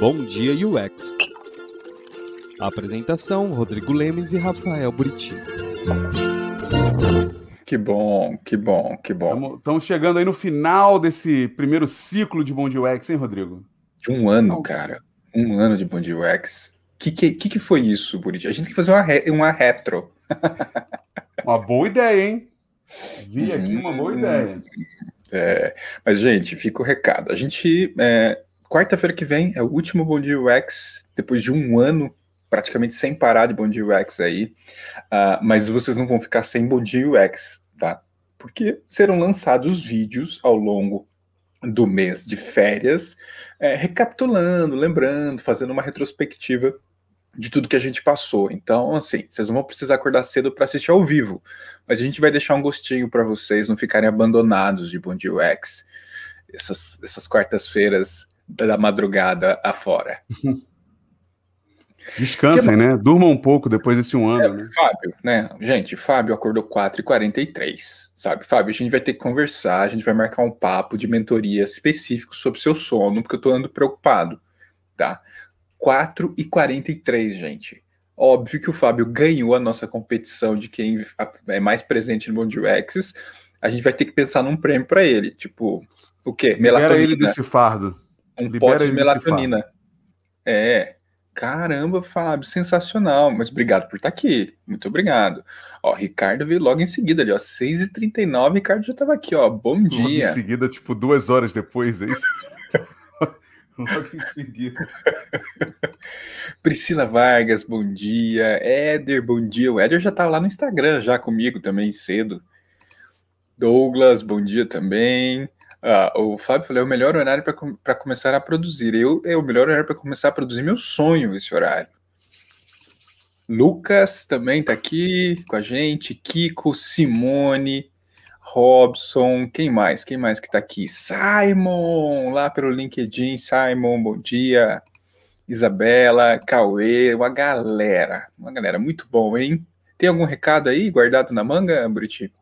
Bom Dia UX. apresentação: Rodrigo Lemes e Rafael Buriti. Que bom, que bom, que bom. Estamos chegando aí no final desse primeiro ciclo de Bom Dia UX, hein, Rodrigo? De um ano, Nossa. cara. Um ano de Bom Dia UX. O que, que, que, foi isso, Buriti? A gente tem que fazer uma, re, uma retro. uma boa ideia, hein? Vi aqui uma boa ideia. É, mas, gente, fica o recado. A gente. É, Quarta-feira que vem é o último Bom Dia UX, depois de um ano praticamente sem parar de Bom Dia UX aí. Uh, mas vocês não vão ficar sem Bom Dia UX, tá? Porque serão lançados vídeos ao longo do mês de férias, é, recapitulando, lembrando, fazendo uma retrospectiva de tudo que a gente passou. Então, assim, vocês não vão precisar acordar cedo para assistir ao vivo, mas a gente vai deixar um gostinho para vocês não ficarem abandonados de Bom Dia UX. Essas, essas quartas-feiras da madrugada afora. Descansem, que... né? Durmam um pouco depois desse um ano, é, né? Fábio, né? Gente, Fábio acordou 4h43, sabe? Fábio, a gente vai ter que conversar, a gente vai marcar um papo de mentoria específico sobre seu sono, porque eu tô andando preocupado, tá? 4h43, gente. Óbvio que o Fábio ganhou a nossa competição de quem é mais presente no mundo de UX. A gente vai ter que pensar num prêmio para ele. Tipo, o quê? Melatonina. Libera ele desse fardo. Um Libera pote de melatonina. É. Caramba, Fábio, sensacional. Mas obrigado por estar aqui. Muito obrigado. Ó, Ricardo veio logo em seguida ali, ó. 6h39, Ricardo já estava aqui, ó. Bom dia. Logo em seguida, tipo, duas horas depois, é isso? logo em seguida. Priscila Vargas, bom dia. Éder, bom dia. O Éder já tá lá no Instagram, já comigo também, cedo. Douglas, bom dia também. Ah, o Fábio falou: é o melhor horário para começar a produzir. Eu é o melhor horário para começar a produzir meu sonho, esse horário. Lucas também está aqui com a gente. Kiko, Simone, Robson, quem mais? Quem mais que está aqui? Simon, lá pelo LinkedIn. Simon, bom dia. Isabela, Cauê, uma galera. Uma galera, muito bom, hein? Tem algum recado aí guardado na manga, Buriti?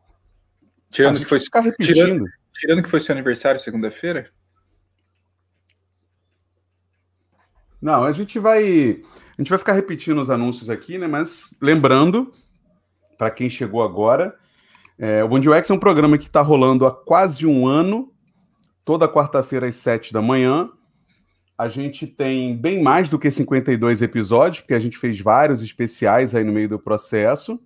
Tirando que foi. Tirando, Tirando que foi seu aniversário segunda-feira? Não, a gente vai a gente vai ficar repetindo os anúncios aqui, né? Mas lembrando para quem chegou agora, é, o Bom é um programa que está rolando há quase um ano, toda quarta-feira às sete da manhã. A gente tem bem mais do que 52 episódios, porque a gente fez vários especiais aí no meio do processo.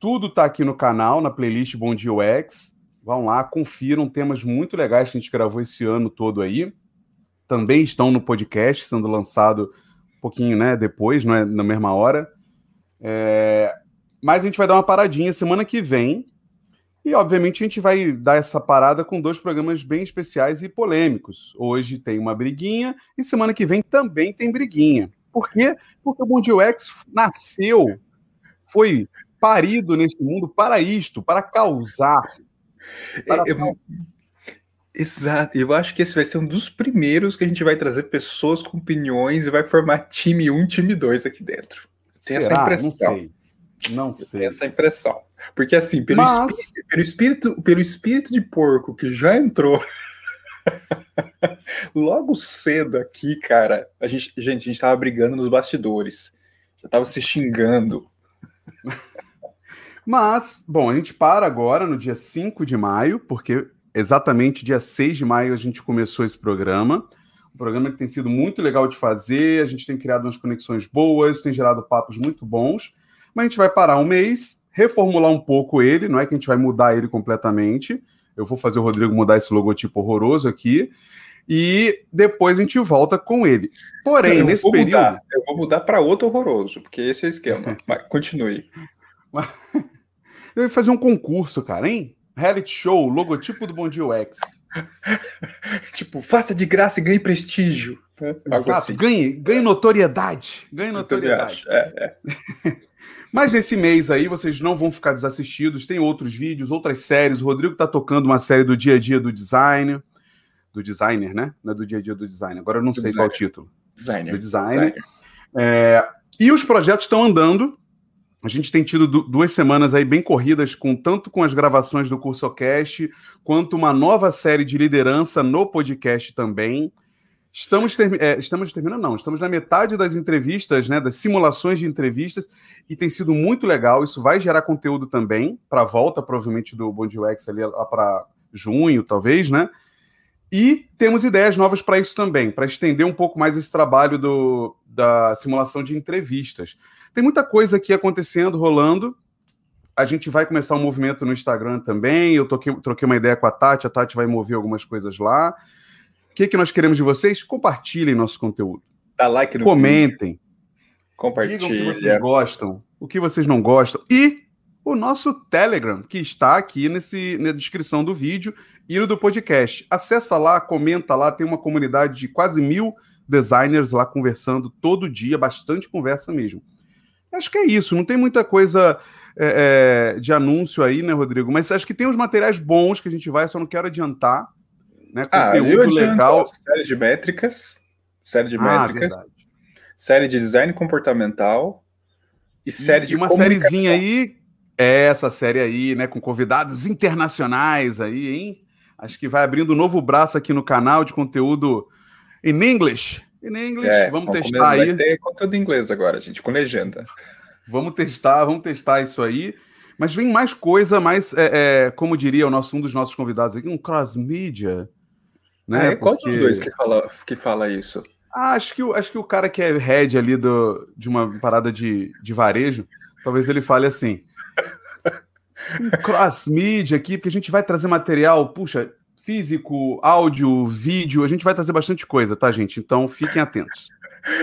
Tudo está aqui no canal, na playlist Bom Dia UX. Vão lá, confiram temas muito legais que a gente gravou esse ano todo aí. Também estão no podcast, sendo lançado um pouquinho né, depois, não é na mesma hora. É... Mas a gente vai dar uma paradinha semana que vem. E, obviamente, a gente vai dar essa parada com dois programas bem especiais e polêmicos. Hoje tem uma briguinha e semana que vem também tem briguinha. Por quê? Porque o Mundial X nasceu, foi parido neste mundo para isto, para causar, eu, exato. Eu acho que esse vai ser um dos primeiros que a gente vai trazer pessoas com opiniões e vai formar time 1, time 2 aqui dentro. Tem essa impressão. Não sei. Não sei. essa impressão. Porque assim, pelo, Mas... espírito, pelo, espírito, pelo espírito de porco que já entrou logo cedo aqui, cara, a gente, gente, a gente tava brigando nos bastidores. Já tava se xingando. Mas, bom, a gente para agora no dia 5 de maio, porque exatamente dia 6 de maio a gente começou esse programa. Um programa que tem sido muito legal de fazer, a gente tem criado umas conexões boas, tem gerado papos muito bons. Mas a gente vai parar um mês, reformular um pouco ele, não é que a gente vai mudar ele completamente. Eu vou fazer o Rodrigo mudar esse logotipo horroroso aqui. E depois a gente volta com ele. Porém, nesse período. Mudar. Eu vou mudar para outro horroroso, porque esse é o esquema. Mas continue. Ia fazer um concurso, cara, hein? Reality show, logotipo do Bom Dia UX. tipo, faça de graça e ganhe prestígio. Né? Exato, assim. ganhe, ganhe notoriedade. Ganhe notoriedade. É, é. Mas nesse mês aí, vocês não vão ficar desassistidos. Tem outros vídeos, outras séries. O Rodrigo tá tocando uma série do dia a dia do design. Do designer, né? Não é do dia a dia do design. Agora eu não do sei designer. qual o título. Designer. Do designer. designer. É... E os projetos estão andando. A gente tem tido duas semanas aí bem corridas, com tanto com as gravações do CursoCast, quanto uma nova série de liderança no podcast também. Estamos, ter, é, estamos terminando, não. Estamos na metade das entrevistas, né? Das simulações de entrevistas, e tem sido muito legal. Isso vai gerar conteúdo também para a volta, provavelmente, do Bom UX ali para junho, talvez, né? E temos ideias novas para isso também, para estender um pouco mais esse trabalho do, da simulação de entrevistas. Tem muita coisa aqui acontecendo, rolando. A gente vai começar um movimento no Instagram também. Eu toquei, troquei uma ideia com a Tati, a Tati vai mover algumas coisas lá. O que, que nós queremos de vocês? Compartilhem nosso conteúdo. Dá like no Comentem. Vídeo. Compartilhem. Digam o que vocês gostam, o que vocês não gostam. E o nosso Telegram, que está aqui nesse, na descrição do vídeo e no do podcast. Acessa lá, comenta lá, tem uma comunidade de quase mil designers lá conversando todo dia, bastante conversa mesmo. Acho que é isso, não tem muita coisa é, é, de anúncio aí, né, Rodrigo? Mas acho que tem uns materiais bons que a gente vai, só não quero adiantar. Né? Ah, Conteúdo legal. Série de métricas, série de ah, métricas, verdade. série de design comportamental e série e de uma sériezinha aí, é essa série aí, né, com convidados internacionais aí, hein? Acho que vai abrindo um novo braço aqui no canal de conteúdo em inglês. Em inglês, é, vamos, vamos testar aí. Vai ter conteúdo em inglês agora, gente, com legenda. Vamos testar, vamos testar isso aí. Mas vem mais coisa, mais, é, é, como diria o nosso, um dos nossos convidados aqui, um cross-media. Né? É, qual Porque... dos dois que fala, que fala isso? Ah, acho, que, acho que o cara que é head ali do, de uma parada de, de varejo, talvez ele fale assim. Um cross-media aqui, porque a gente vai trazer material, puxa, físico, áudio, vídeo, a gente vai trazer bastante coisa, tá, gente? Então fiquem atentos.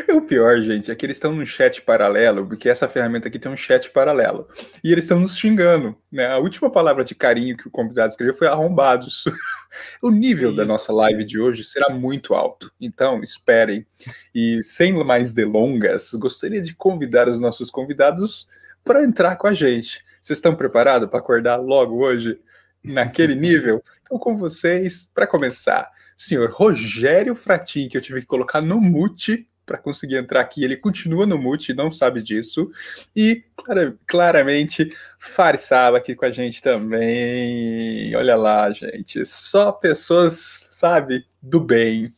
O pior, gente, é que eles estão no chat paralelo, porque essa ferramenta aqui tem um chat paralelo. E eles estão nos xingando. Né? A última palavra de carinho que o convidado escreveu foi arrombados. o nível Isso. da nossa live de hoje será muito alto. Então, esperem. E sem mais delongas, gostaria de convidar os nossos convidados para entrar com a gente. Vocês estão preparados para acordar logo hoje naquele nível? Então, com vocês, para começar, senhor Rogério Fratin, que eu tive que colocar no mute para conseguir entrar aqui. Ele continua no mute, não sabe disso. E clara, claramente Farisava aqui com a gente também. Olha lá, gente. Só pessoas, sabe, do bem.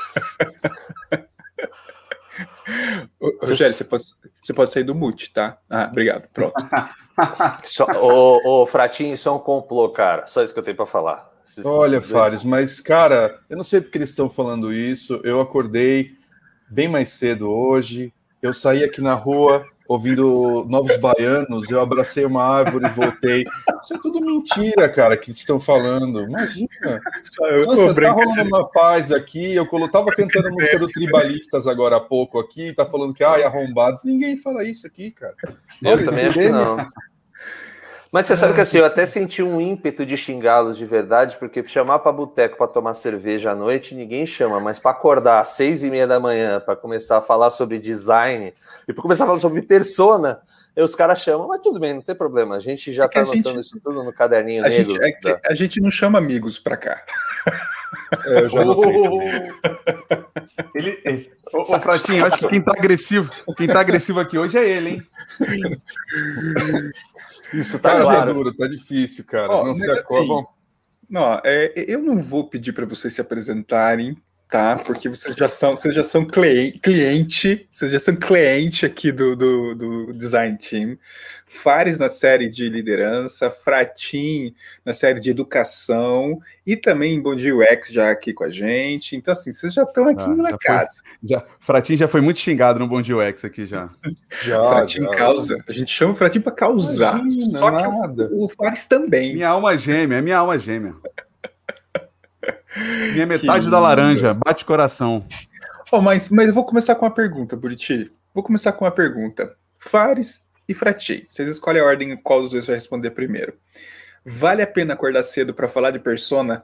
Rogério, você pode, você pode sair do mute, tá? Ah, obrigado. Pronto. só, ô, ô, Fratinho, só um complô, cara. Só isso que eu tenho para falar. Olha, Fares, mas, cara, eu não sei porque eles estão falando isso. Eu acordei bem mais cedo hoje. Eu saí aqui na rua ouvindo Novos Baianos, eu abracei uma árvore e voltei. Isso é tudo mentira, cara, que estão falando. Imagina. Eu Nossa, tá rolando uma paz aqui. Eu tava cantando a música do Tribalistas agora há pouco aqui, tá falando que, ai, arrombados. Ninguém fala isso aqui, cara. Eu Olha, também acho que não. Mas você sabe que assim, eu até senti um ímpeto de xingá-los de verdade, porque chamar para boteco para tomar cerveja à noite ninguém chama, mas para acordar às seis e meia da manhã para começar a falar sobre design e para começar a falar sobre persona, os caras chamam, mas tudo bem, não tem problema. A gente já está é tá anotando gente... isso tudo no caderninho a negro. Gente, é da... A gente não chama amigos para cá. É, eu já oh, ele, ele, ô, ô, Fratinho, acho que quem tá agressivo, quem tá agressivo aqui hoje é ele, hein? Isso tá, tá claro. Duro, tá difícil, cara. Oh, não se assim, Não, é, eu não vou pedir para vocês se apresentarem, tá? Porque vocês já são, vocês já são cliente, vocês já são cliente aqui do, do, do Design Team. Fares na série de liderança, Fratim na série de educação e também Bom Dia UX já aqui com a gente. Então, assim, vocês já estão aqui ah, na casa. Foi, já, Fratim já foi muito xingado no Bom Dia UX aqui já. já Fratim já, causa. A gente chama o Fratim para causar. Imagina, só nada. que o, o Fares também. Minha alma gêmea, é minha alma gêmea. Minha metade que da laranja, bate coração. Oh, mas, mas eu vou começar com uma pergunta, Buriti. Vou começar com uma pergunta. Fares e Frati, vocês escolhem a ordem qual dos dois vai responder primeiro. Vale a pena acordar cedo para falar de persona?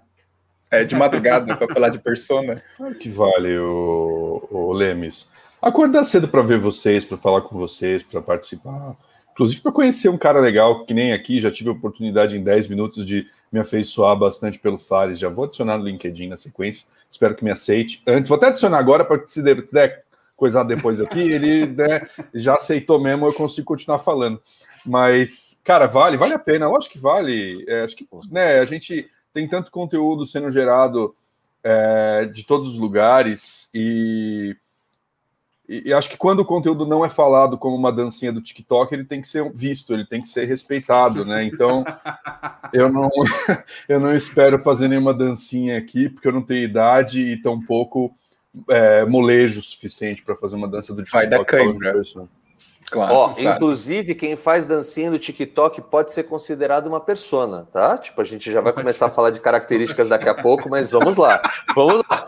É, de madrugada para falar de persona? Claro que vale, o, o Lemes. Acordar cedo para ver vocês, para falar com vocês, para participar. Inclusive para conhecer um cara legal, que nem aqui, já tive a oportunidade em 10 minutos de me afeiçoar bastante pelo Fares. Já vou adicionar no LinkedIn na sequência. Espero que me aceite. Antes, vou até adicionar agora para que se der coisar depois aqui, ele né, já aceitou mesmo, eu consigo continuar falando. Mas, cara, vale, vale a pena, lógico que vale. É, acho que né, a gente tem tanto conteúdo sendo gerado é, de todos os lugares e, e, e, acho que quando o conteúdo não é falado como uma dancinha do TikTok, ele tem que ser visto, ele tem que ser respeitado, né? Então eu não eu não espero fazer nenhuma dancinha aqui porque eu não tenho idade e tampouco é, molejo suficiente para fazer uma dança do TikTok. Vai da câimbra. Claro, Ó, claro. Inclusive, quem faz dancinha no TikTok pode ser considerado uma persona, tá? Tipo, a gente já vai começar a falar de características daqui a pouco, mas vamos lá. Vamos lá.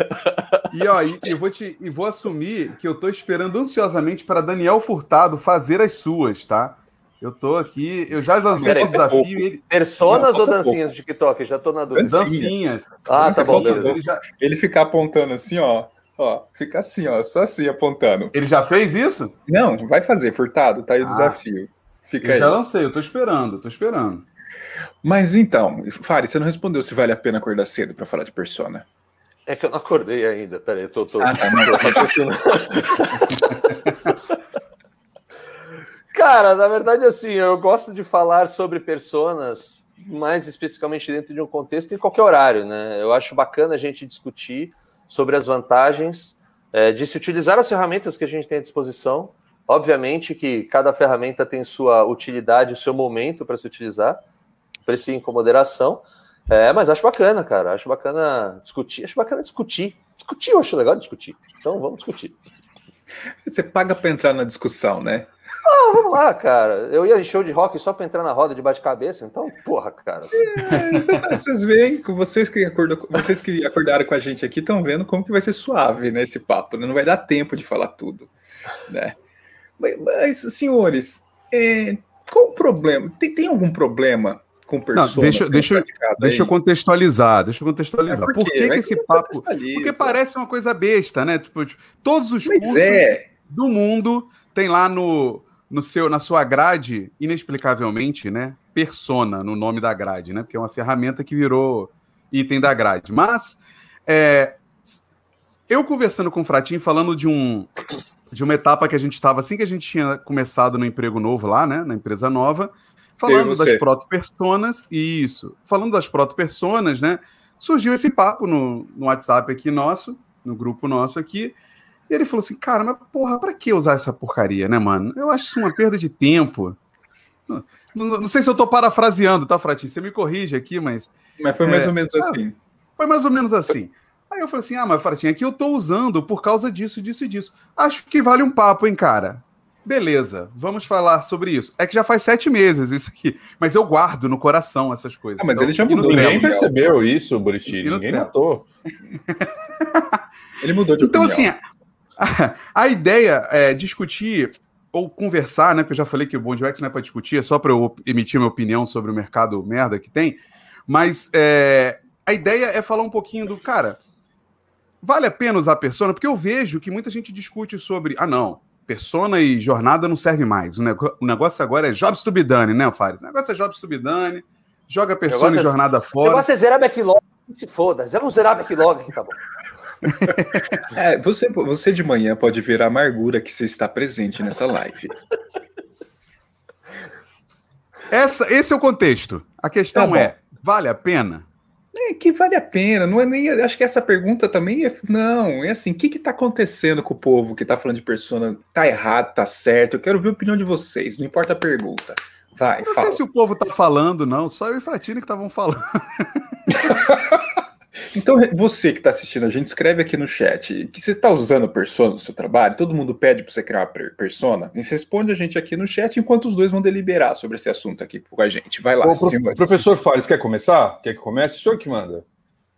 E ó, e, e, vou te, e vou assumir que eu tô esperando ansiosamente para Daniel Furtado fazer as suas, tá? Eu tô aqui, eu já lancei esse desafio. Ele... Personas Não, ou dancinhas do TikTok? Já tô na dúvida. Dancinhas. Ah, tá bom, beleza. Ele, já... ele ficar apontando assim, ó. Ó, fica assim, ó, só assim apontando. Ele já fez isso? Não, vai fazer, Furtado, tá aí o ah, desafio. Fica eu aí. já lancei, eu tô esperando, tô esperando. Mas então, Fari, você não respondeu se vale a pena acordar cedo para falar de persona. É que eu não acordei ainda. Peraí, eu tô, tô, ah, tá, tô raciocinando. Cara, na verdade, assim, eu gosto de falar sobre personas, mais especificamente dentro de um contexto, em qualquer horário, né? Eu acho bacana a gente discutir sobre as vantagens é, de se utilizar as ferramentas que a gente tem à disposição. Obviamente que cada ferramenta tem sua utilidade, o seu momento para se utilizar, precisa com moderação. É, mas acho bacana, cara. Acho bacana discutir. Acho bacana discutir. Discutir, eu acho legal discutir. Então vamos discutir. Você paga para entrar na discussão, né? Ah, vamos lá, cara. Eu ia em show de rock só para entrar na roda de bate-cabeça, então, porra, cara. É, então, vocês veem, vocês que, acordam, vocês que acordaram com a gente aqui estão vendo como que vai ser suave né, esse papo, né? Não vai dar tempo de falar tudo, né? Mas, mas senhores, é, qual o problema? Tem, tem algum problema com persona? Não, deixa, deixa, deixa eu contextualizar, deixa eu contextualizar. É por, por que, que esse papo... Porque parece uma coisa besta, né? Tipo, todos os mas cursos é. do mundo tem lá no no seu, na sua grade, inexplicavelmente, né? Persona no nome da grade, né? Porque é uma ferramenta que virou item da grade. Mas é, eu conversando com o Fratinho, falando de um de uma etapa que a gente estava assim que a gente tinha começado no emprego novo lá, né? Na empresa nova, falando das proto-personas, isso. Falando das proto-personas, né? Surgiu esse papo no, no WhatsApp aqui nosso, no grupo nosso aqui, e ele falou assim, cara, mas porra, pra que usar essa porcaria, né, mano? Eu acho isso uma perda de tempo. Não, não, não sei se eu tô parafraseando, tá, Fratinho? Você me corrige aqui, mas. Mas foi mais é, ou menos assim. Foi mais ou menos assim. Aí eu falei assim: ah, mas Fratinho, aqui eu tô usando por causa disso, disso e disso. Acho que vale um papo, hein, cara? Beleza, vamos falar sobre isso. É que já faz sete meses isso aqui, mas eu guardo no coração essas coisas. Ah, mas então, ele já mudou. Ninguém percebeu isso, Buriti. Ninguém notou. ele mudou de Então, opinião. assim, a ideia é discutir ou conversar, né? Porque eu já falei que o Bond não é para discutir, é só para eu emitir minha opinião sobre o mercado merda que tem. Mas é, a ideia é falar um pouquinho do cara. Vale a pena usar persona? Porque eu vejo que muita gente discute sobre. Ah, não. Persona e jornada não serve mais. O, o negócio agora é jobs to be done, né, Fares? O negócio é jobs to be done. Joga persona e é jornada fora. O negócio é zerar backlog. Se foda. Vamos zerar backlog aqui, tá bom. é, você, você de manhã pode ver a amargura que você está presente nessa live. Essa, esse é o contexto. A questão tá é: vale a pena? É que vale a pena, não é nem. Acho que essa pergunta também é. Não, é assim: o que está acontecendo com o povo que está falando de persona? Tá errado, tá certo? Eu quero ver a opinião de vocês, não importa a pergunta. Vai, não fala. sei se o povo tá falando, não, só eu e Fratini que estavam falando. Então, você que está assistindo, a gente escreve aqui no chat que você está usando persona no seu trabalho, todo mundo pede para você criar uma persona, e você responde a gente aqui no chat enquanto os dois vão deliberar sobre esse assunto aqui com a gente. Vai lá, Ô, pro, Professor Fares, quer começar? Quer que comece? O senhor que manda.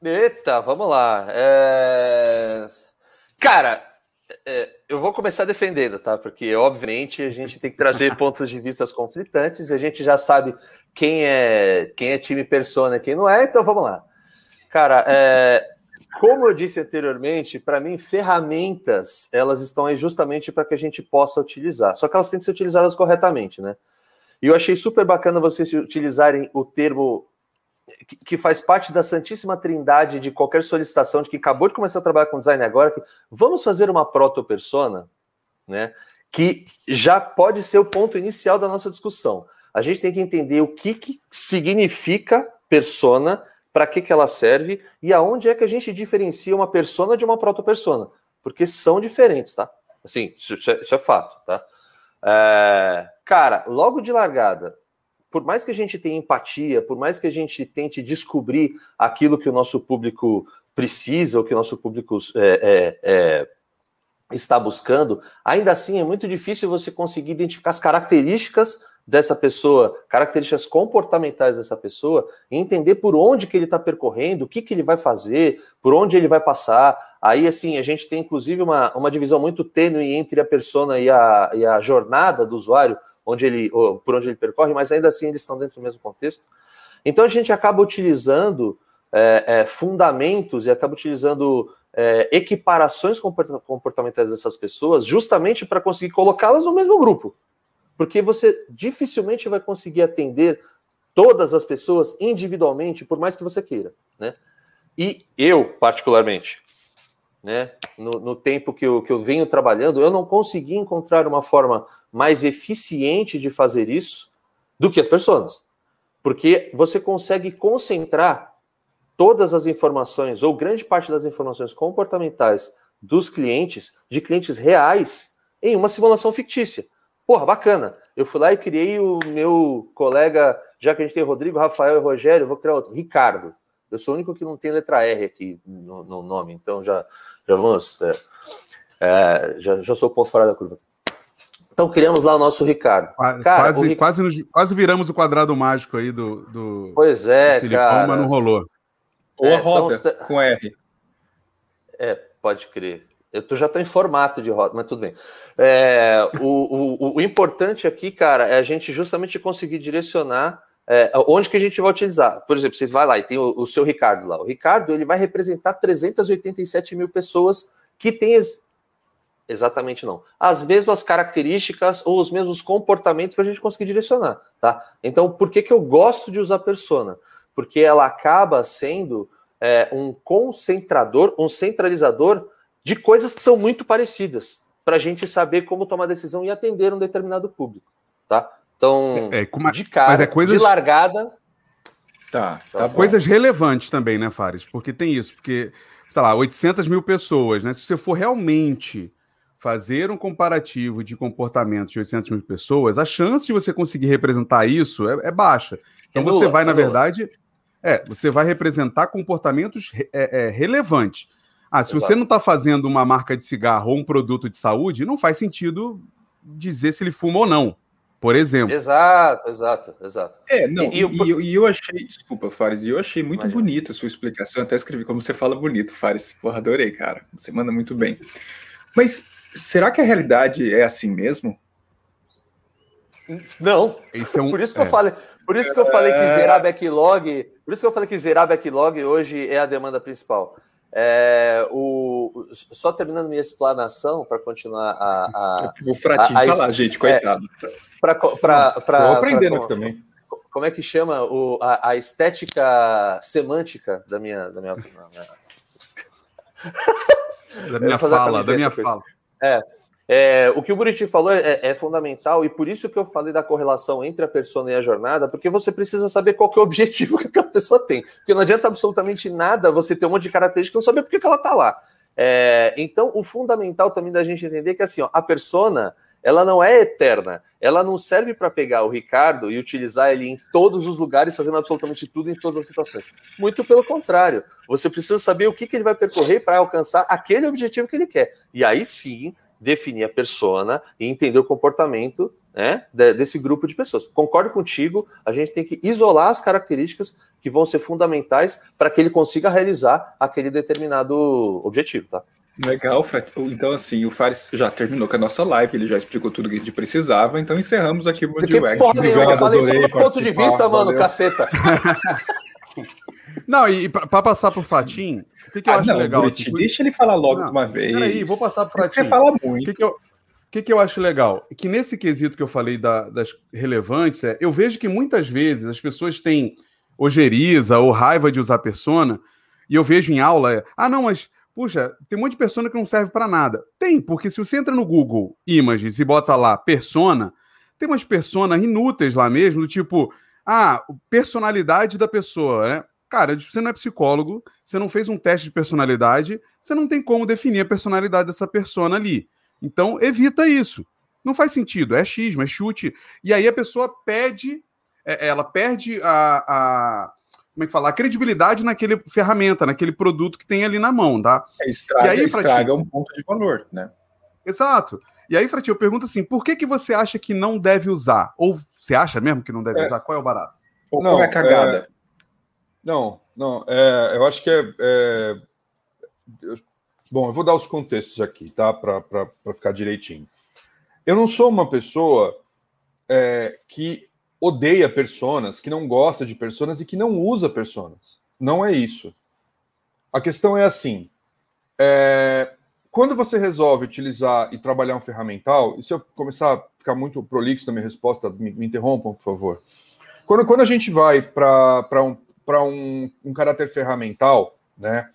Eita, vamos lá. É... Cara, é, eu vou começar defendendo, tá? Porque, obviamente, a gente tem que trazer pontos de vista conflitantes, a gente já sabe quem é, quem é time persona e quem não é, então vamos lá. Cara, é, como eu disse anteriormente, para mim, ferramentas elas estão aí justamente para que a gente possa utilizar. Só que elas têm que ser utilizadas corretamente, né? E eu achei super bacana vocês utilizarem o termo que faz parte da santíssima trindade de qualquer solicitação de que acabou de começar a trabalhar com design agora, que vamos fazer uma proto-persona, né? Que já pode ser o ponto inicial da nossa discussão. A gente tem que entender o que, que significa persona para que, que ela serve e aonde é que a gente diferencia uma persona de uma proto-persona. Porque são diferentes, tá? Assim, isso, é, isso é, fato, tá? É, cara, logo de largada, por mais que a gente tenha empatia, por mais que a gente tente descobrir aquilo que o nosso público precisa, ou que o nosso público é, é, é está buscando, ainda assim é muito difícil você conseguir identificar as características dessa pessoa, características comportamentais dessa pessoa, e entender por onde que ele está percorrendo, o que, que ele vai fazer, por onde ele vai passar. Aí, assim, a gente tem inclusive uma, uma divisão muito tênue entre a persona e a, e a jornada do usuário, onde ele, por onde ele percorre, mas ainda assim eles estão dentro do mesmo contexto. Então a gente acaba utilizando é, é, fundamentos e acaba utilizando é, equiparações comportamentais dessas pessoas justamente para conseguir colocá-las no mesmo grupo. Porque você dificilmente vai conseguir atender todas as pessoas individualmente, por mais que você queira. Né? E eu, particularmente, né, no, no, tempo que eu, que eu venho trabalhando, eu não consegui encontrar uma forma mais eficiente de fazer isso do que as pessoas. Porque você consegue concentrar todas as informações, ou grande parte das informações comportamentais dos clientes, de clientes reais, em uma simulação fictícia. Porra, bacana. Eu fui lá e criei o meu colega, já que a gente tem Rodrigo, Rafael e Rogério, vou criar outro, Ricardo. Eu sou o único que não tem letra R aqui no, no nome, então já, já vamos. É, é, já, já sou o ponto fora da curva. Então criamos lá o nosso Ricardo. Cara, quase, Ric... quase, nos, quase viramos o quadrado mágico aí do. do pois é, do Filipão, cara. Mas não rolou. Ou é, roda os... com R. É, pode crer. Eu tô, já estou em formato de roda, mas tudo bem. É, o, o, o, importante aqui, cara, é a gente justamente conseguir direcionar é, onde que a gente vai utilizar. Por exemplo, você vai lá e tem o, o, seu Ricardo lá. O Ricardo ele vai representar 387 mil pessoas que têm ex... exatamente não as mesmas características ou os mesmos comportamentos para a gente conseguir direcionar, tá? Então, por que que eu gosto de usar persona? porque ela acaba sendo é, um concentrador, um centralizador de coisas que são muito parecidas, para a gente saber como tomar decisão e atender um determinado público, tá? Então, é, é de cara, é coisas... de largada... Tá, tá, tá Coisas relevantes também, né, Fares? Porque tem isso, porque, sei lá, 800 mil pessoas, né? Se você for realmente fazer um comparativo de comportamentos de 800 mil pessoas, a chance de você conseguir representar isso é, é baixa. Então é você vai, na verdade, é, você vai representar comportamentos é, é, relevantes. Ah, se Exato. você não está fazendo uma marca de cigarro ou um produto de saúde, não faz sentido dizer se ele fuma ou não, por exemplo. Exato, exato, exato. É, não, e, e, e, eu, e eu, achei, desculpa, Fares, e eu achei muito Imagina. bonita a sua explicação, até escrevi como você fala bonito, Fares. Porra, adorei, cara. Você manda muito bem. Mas será que a realidade é assim mesmo? Não. É um, por isso que é. eu falei, por isso que eu falei que é. zerar backlog, por isso que eu falei que zerar backlog hoje é a demanda principal. É, o, só terminando minha explanação para continuar a, a, o fratinho a, a, falar, gente, coitado. Para para aprendendo pra, também. Como é que chama o, a, a estética semântica da minha da minha, da minha fala, da minha fala. É, é, o que o Buriti falou é, é, é, fundamental e por isso que eu falei da correlação entre a persona e a jornada, porque você precisa saber qual é o objetivo que aquela pessoa tem. Porque não adianta absolutamente nada você ter um monte de características e não saber por que ela está lá. É, então, o fundamental também da gente entender é que assim, ó, a persona ela não é eterna. Ela não serve para pegar o Ricardo e utilizar ele em todos os lugares, fazendo absolutamente tudo em todas as situações. Muito pelo contrário. Você precisa saber o que, que ele vai percorrer para alcançar aquele objetivo que ele quer. E aí sim, definir a persona e entender o comportamento né, desse grupo de pessoas. Concordo contigo, a gente tem que isolar as características que vão ser fundamentais para que ele consiga realizar aquele determinado objetivo, tá? Legal, Fred. Então, assim, o Fares já terminou com a nossa live, ele já explicou tudo que a gente precisava, então encerramos aqui o porra eu falei só do ponto de vista, mano, caceta. Não, e para passar pro Fatim, o que, que eu ah, acho não, legal? assim, deixa ele falar logo não, de uma vez. Peraí, vou passar pro Fatim. Você fala muito. O que, que, eu, o que, que eu acho legal? Que nesse quesito que eu falei da, das relevantes, é, eu vejo que muitas vezes as pessoas têm ojeriza ou raiva de usar persona, e eu vejo em aula, é, ah, não, mas, puxa, tem um monte de persona que não serve para nada. Tem, porque se você entra no Google Images e bota lá persona, tem umas personas inúteis lá mesmo, do tipo, ah, personalidade da pessoa, né? Cara, você não é psicólogo, você não fez um teste de personalidade, você não tem como definir a personalidade dessa persona ali. Então, evita isso. Não faz sentido, é xismo, é chute. E aí a pessoa pede, é, ela perde a, a como é que fala, a credibilidade naquele ferramenta, naquele produto que tem ali na mão, tá? É, estraga, E aí, estraga Pratinho? um ponto de valor, né? Exato. E aí, Fratinho, eu pergunto assim, por que, que você acha que não deve usar? Ou você acha mesmo que não deve É. usar? Qual é o barato? Ou Não, qual é a cagada? Não, não. é, eu acho que é, é- Bom, eu vou dar os contextos aqui, tá? Para ficar direitinho. Eu não sou uma pessoa é, que odeia personas, que não gosta de personas e que não usa personas. Não é isso. A questão é assim: é, quando você resolve utilizar e trabalhar um ferramental, e se eu começar a ficar muito prolixo na minha resposta, me, me interrompam, por favor. Quando, quando a gente vai para um, pra um, um caráter ferramental, né?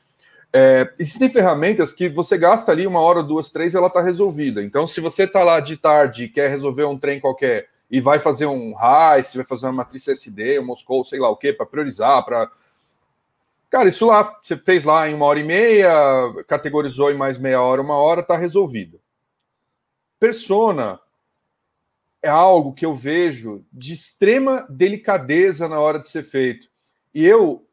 é, existem ferramentas que você gasta ali uma hora, duas, três, ela está resolvida. Então, se você está lá de tarde e quer resolver um trem qualquer e vai fazer um RICE, vai fazer uma matriz SD, um Moscou, sei lá o quê, para priorizar, para. Cara, isso lá, você fez lá em uma hora e meia, categorizou em mais meia hora, uma hora, está resolvido. Persona é algo que eu vejo de extrema delicadeza na hora de ser feito. E eu,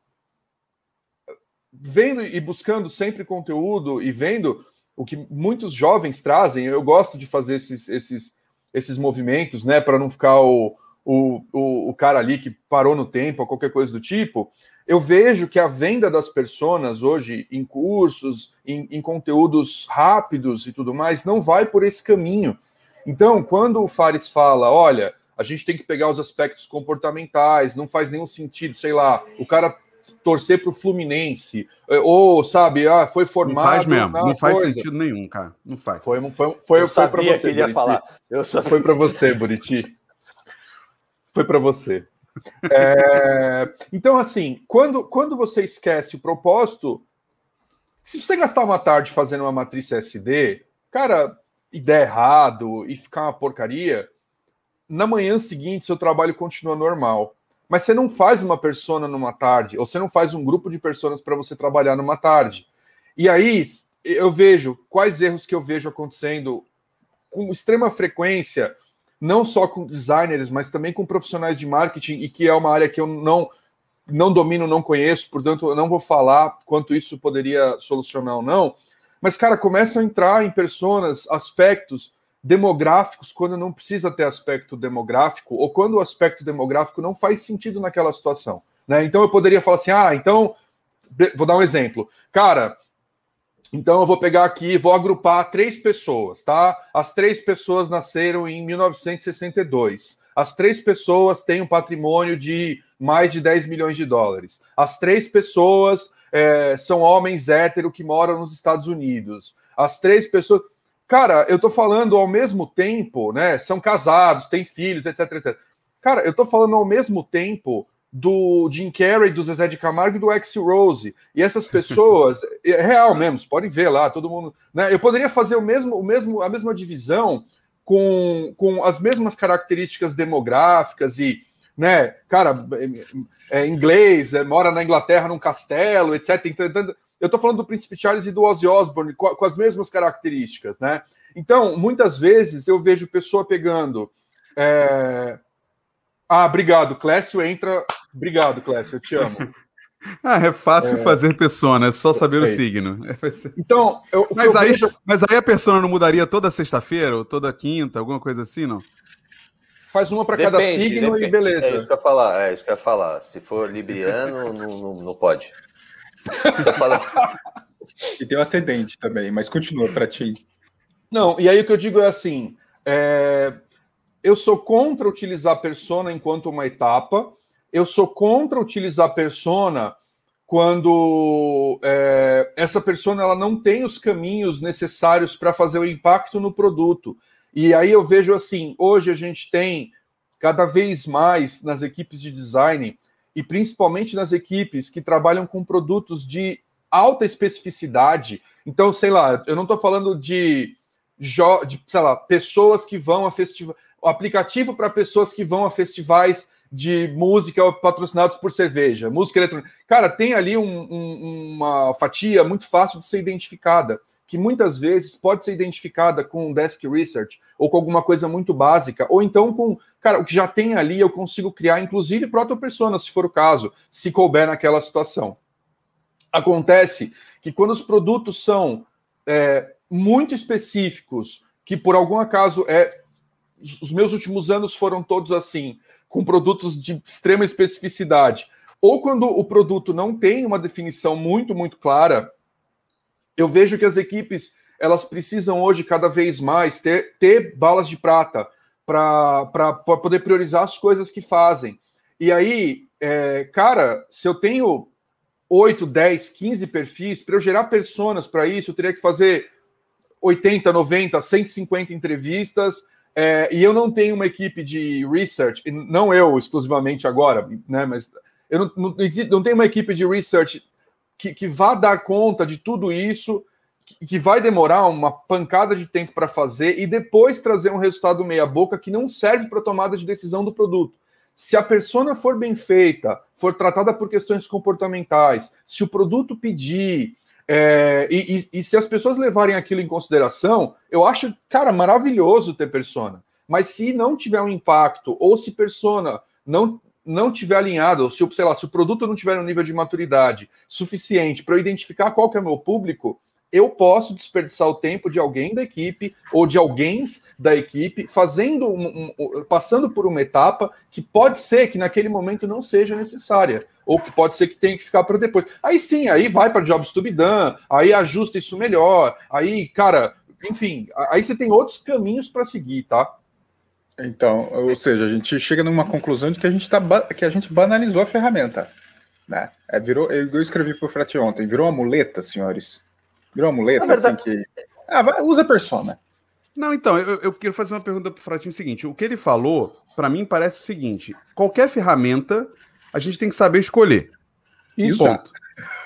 vendo e buscando sempre conteúdo e vendo o que muitos jovens trazem, eu gosto de fazer esses, esses, esses movimentos, né, para não ficar o, o, o, o cara ali que parou no tempo ou qualquer coisa do tipo. Eu vejo que a venda das personas hoje em cursos, em, em conteúdos rápidos e tudo mais, não vai por esse caminho. Então, quando o Fares fala, olha, a gente tem que pegar os aspectos comportamentais, não faz nenhum sentido, sei lá, o cara torcer para o Fluminense, eh, ou, sabe, ah, foi Não formado. faz mesmo, não faz coisa. sentido nenhum, cara. Não faz. Foi, foi, foi, foi, eu foi para sabia você. que ele ia Buriti. falar. Eu sabia. Foi para você, Buriti. Foi para você. É, Então, assim, quando, quando você esquece o propósito, se você gastar uma tarde fazendo uma matriz SD, cara, e der errado e ficar uma porcaria, na manhã seguinte seu trabalho continua normal. Mas você não faz uma persona numa tarde, ou você não faz um grupo de personas para você trabalhar numa tarde. E aí eu vejo quais erros que eu vejo acontecendo com extrema frequência, não só com designers, mas também com profissionais de marketing, e que é uma área que eu não, não domino, não conheço, portanto, eu não vou falar quanto isso poderia solucionar ou não. Mas, cara, começam a entrar em personas, aspectos demográficos, quando não precisa ter aspecto demográfico, ou quando o aspecto demográfico não faz sentido naquela situação. Né? Então eu poderia falar assim: ah, então, vou dar um exemplo. Cara, então eu vou pegar aqui, vou agrupar três pessoas, tá? As três pessoas nasceram em 1962. As três pessoas têm um patrimônio de mais de 10 milhões de dólares. As três pessoas é, são homens hétero que moram nos Estados Unidos. As três pessoas. Cara, eu tô falando ao mesmo tempo, né? São casados, têm filhos, etc, etc. Cara, eu tô falando ao mesmo tempo do Jim Carrey, do Zezé de Camargo e do X Rose. E essas pessoas, é real mesmo, podem ver lá, todo mundo. Né? Eu poderia fazer o mesmo, o mesmo, a mesma divisão com, com as mesmas características demográficas e, né, cara, é, inglês, é, mora na Inglaterra num castelo, etc. Então, eu tô falando do Príncipe Charles e do Ozzy Osbourne com, com as mesmas características, né? Então, muitas vezes eu vejo pessoa pegando. é, Ah, obrigado, Clécio entra. Obrigado, Clécio, eu te amo. Ah, é fácil fazer persona, é só saber o signo. É, Então, eu, Mas aí, vejo mas aí a persona não mudaria toda sexta-feira, ou toda quinta, alguma coisa assim, não? faz uma para cada signo depende. e beleza. É isso que eu ia falar, é isso que eu ia falar. Se for libriano, não, não, não pode. E tem o ascendente também, mas continua para ti. Não, e aí o que eu digo é assim: é, eu sou contra utilizar persona enquanto uma etapa, eu sou contra utilizar persona quando é, essa persona ela não tem os caminhos necessários para fazer o impacto no produto. E aí eu vejo assim: hoje a gente tem cada vez mais nas equipes de design e principalmente nas equipes que trabalham com produtos de alta especificidade. Então, sei lá, eu não estou falando de, de, sei lá, pessoas que vão a festivais, aplicativo para pessoas que vão a festivais de música patrocinados por cerveja, música eletrônica. Cara, tem ali um, um, uma fatia muito fácil de ser identificada, que muitas vezes pode ser identificada com desk research ou com alguma coisa muito básica, ou então com, cara, o que já tem ali eu consigo criar, inclusive proto-persona, se for o caso, se couber naquela situação. Acontece que quando os produtos são é, muito específicos, que por algum acaso é os meus últimos anos foram todos assim, com produtos de extrema especificidade, ou quando o produto não tem uma definição muito, muito clara, eu vejo que as equipes elas precisam hoje cada vez mais ter, ter balas de prata para poder priorizar as coisas que fazem. E aí, é, cara, se eu tenho 8, 10, 15 perfis, para eu gerar personas para isso, eu teria que fazer 80, 90, 150 entrevistas, é, e eu não tenho uma equipe de research, não eu exclusivamente agora, né? Mas eu não, não, não tenho uma equipe de research que, que vá dar conta de tudo isso, que, que vai demorar uma pancada de tempo para fazer e depois trazer um resultado meia-boca que não serve para tomada de decisão do produto. Se a persona for bem feita, for tratada por questões comportamentais, se o produto pedir, é, e, e, e, se as pessoas levarem aquilo em consideração, eu acho, cara, maravilhoso ter persona. Mas se não tiver um impacto, ou se persona não, não tiver alinhado, se, sei lá, se o produto não tiver um nível de maturidade suficiente para eu identificar qual que é o meu público, eu posso desperdiçar o tempo de alguém da equipe ou de alguém da equipe fazendo um, um, passando por uma etapa que pode ser que naquele momento não seja necessária ou que pode ser que tenha que ficar para depois. Aí sim, aí vai para jobs to be done, aí ajusta isso melhor, aí, cara, enfim, aí você tem outros caminhos para seguir, tá? Então, ou seja, a gente chega numa conclusão de que a gente tá que a gente banalizou a ferramenta, né? É, virou, eu escrevi para o ontem, virou uma muleta, senhores. Virou uma muleta, verdade... assim que. Ah, vai, usa persona. Não, então, eu, eu quero fazer uma pergunta para o Fratinho seguinte. O que ele falou, para mim, parece o seguinte: qualquer ferramenta a gente tem que saber escolher. Isso. Ponto.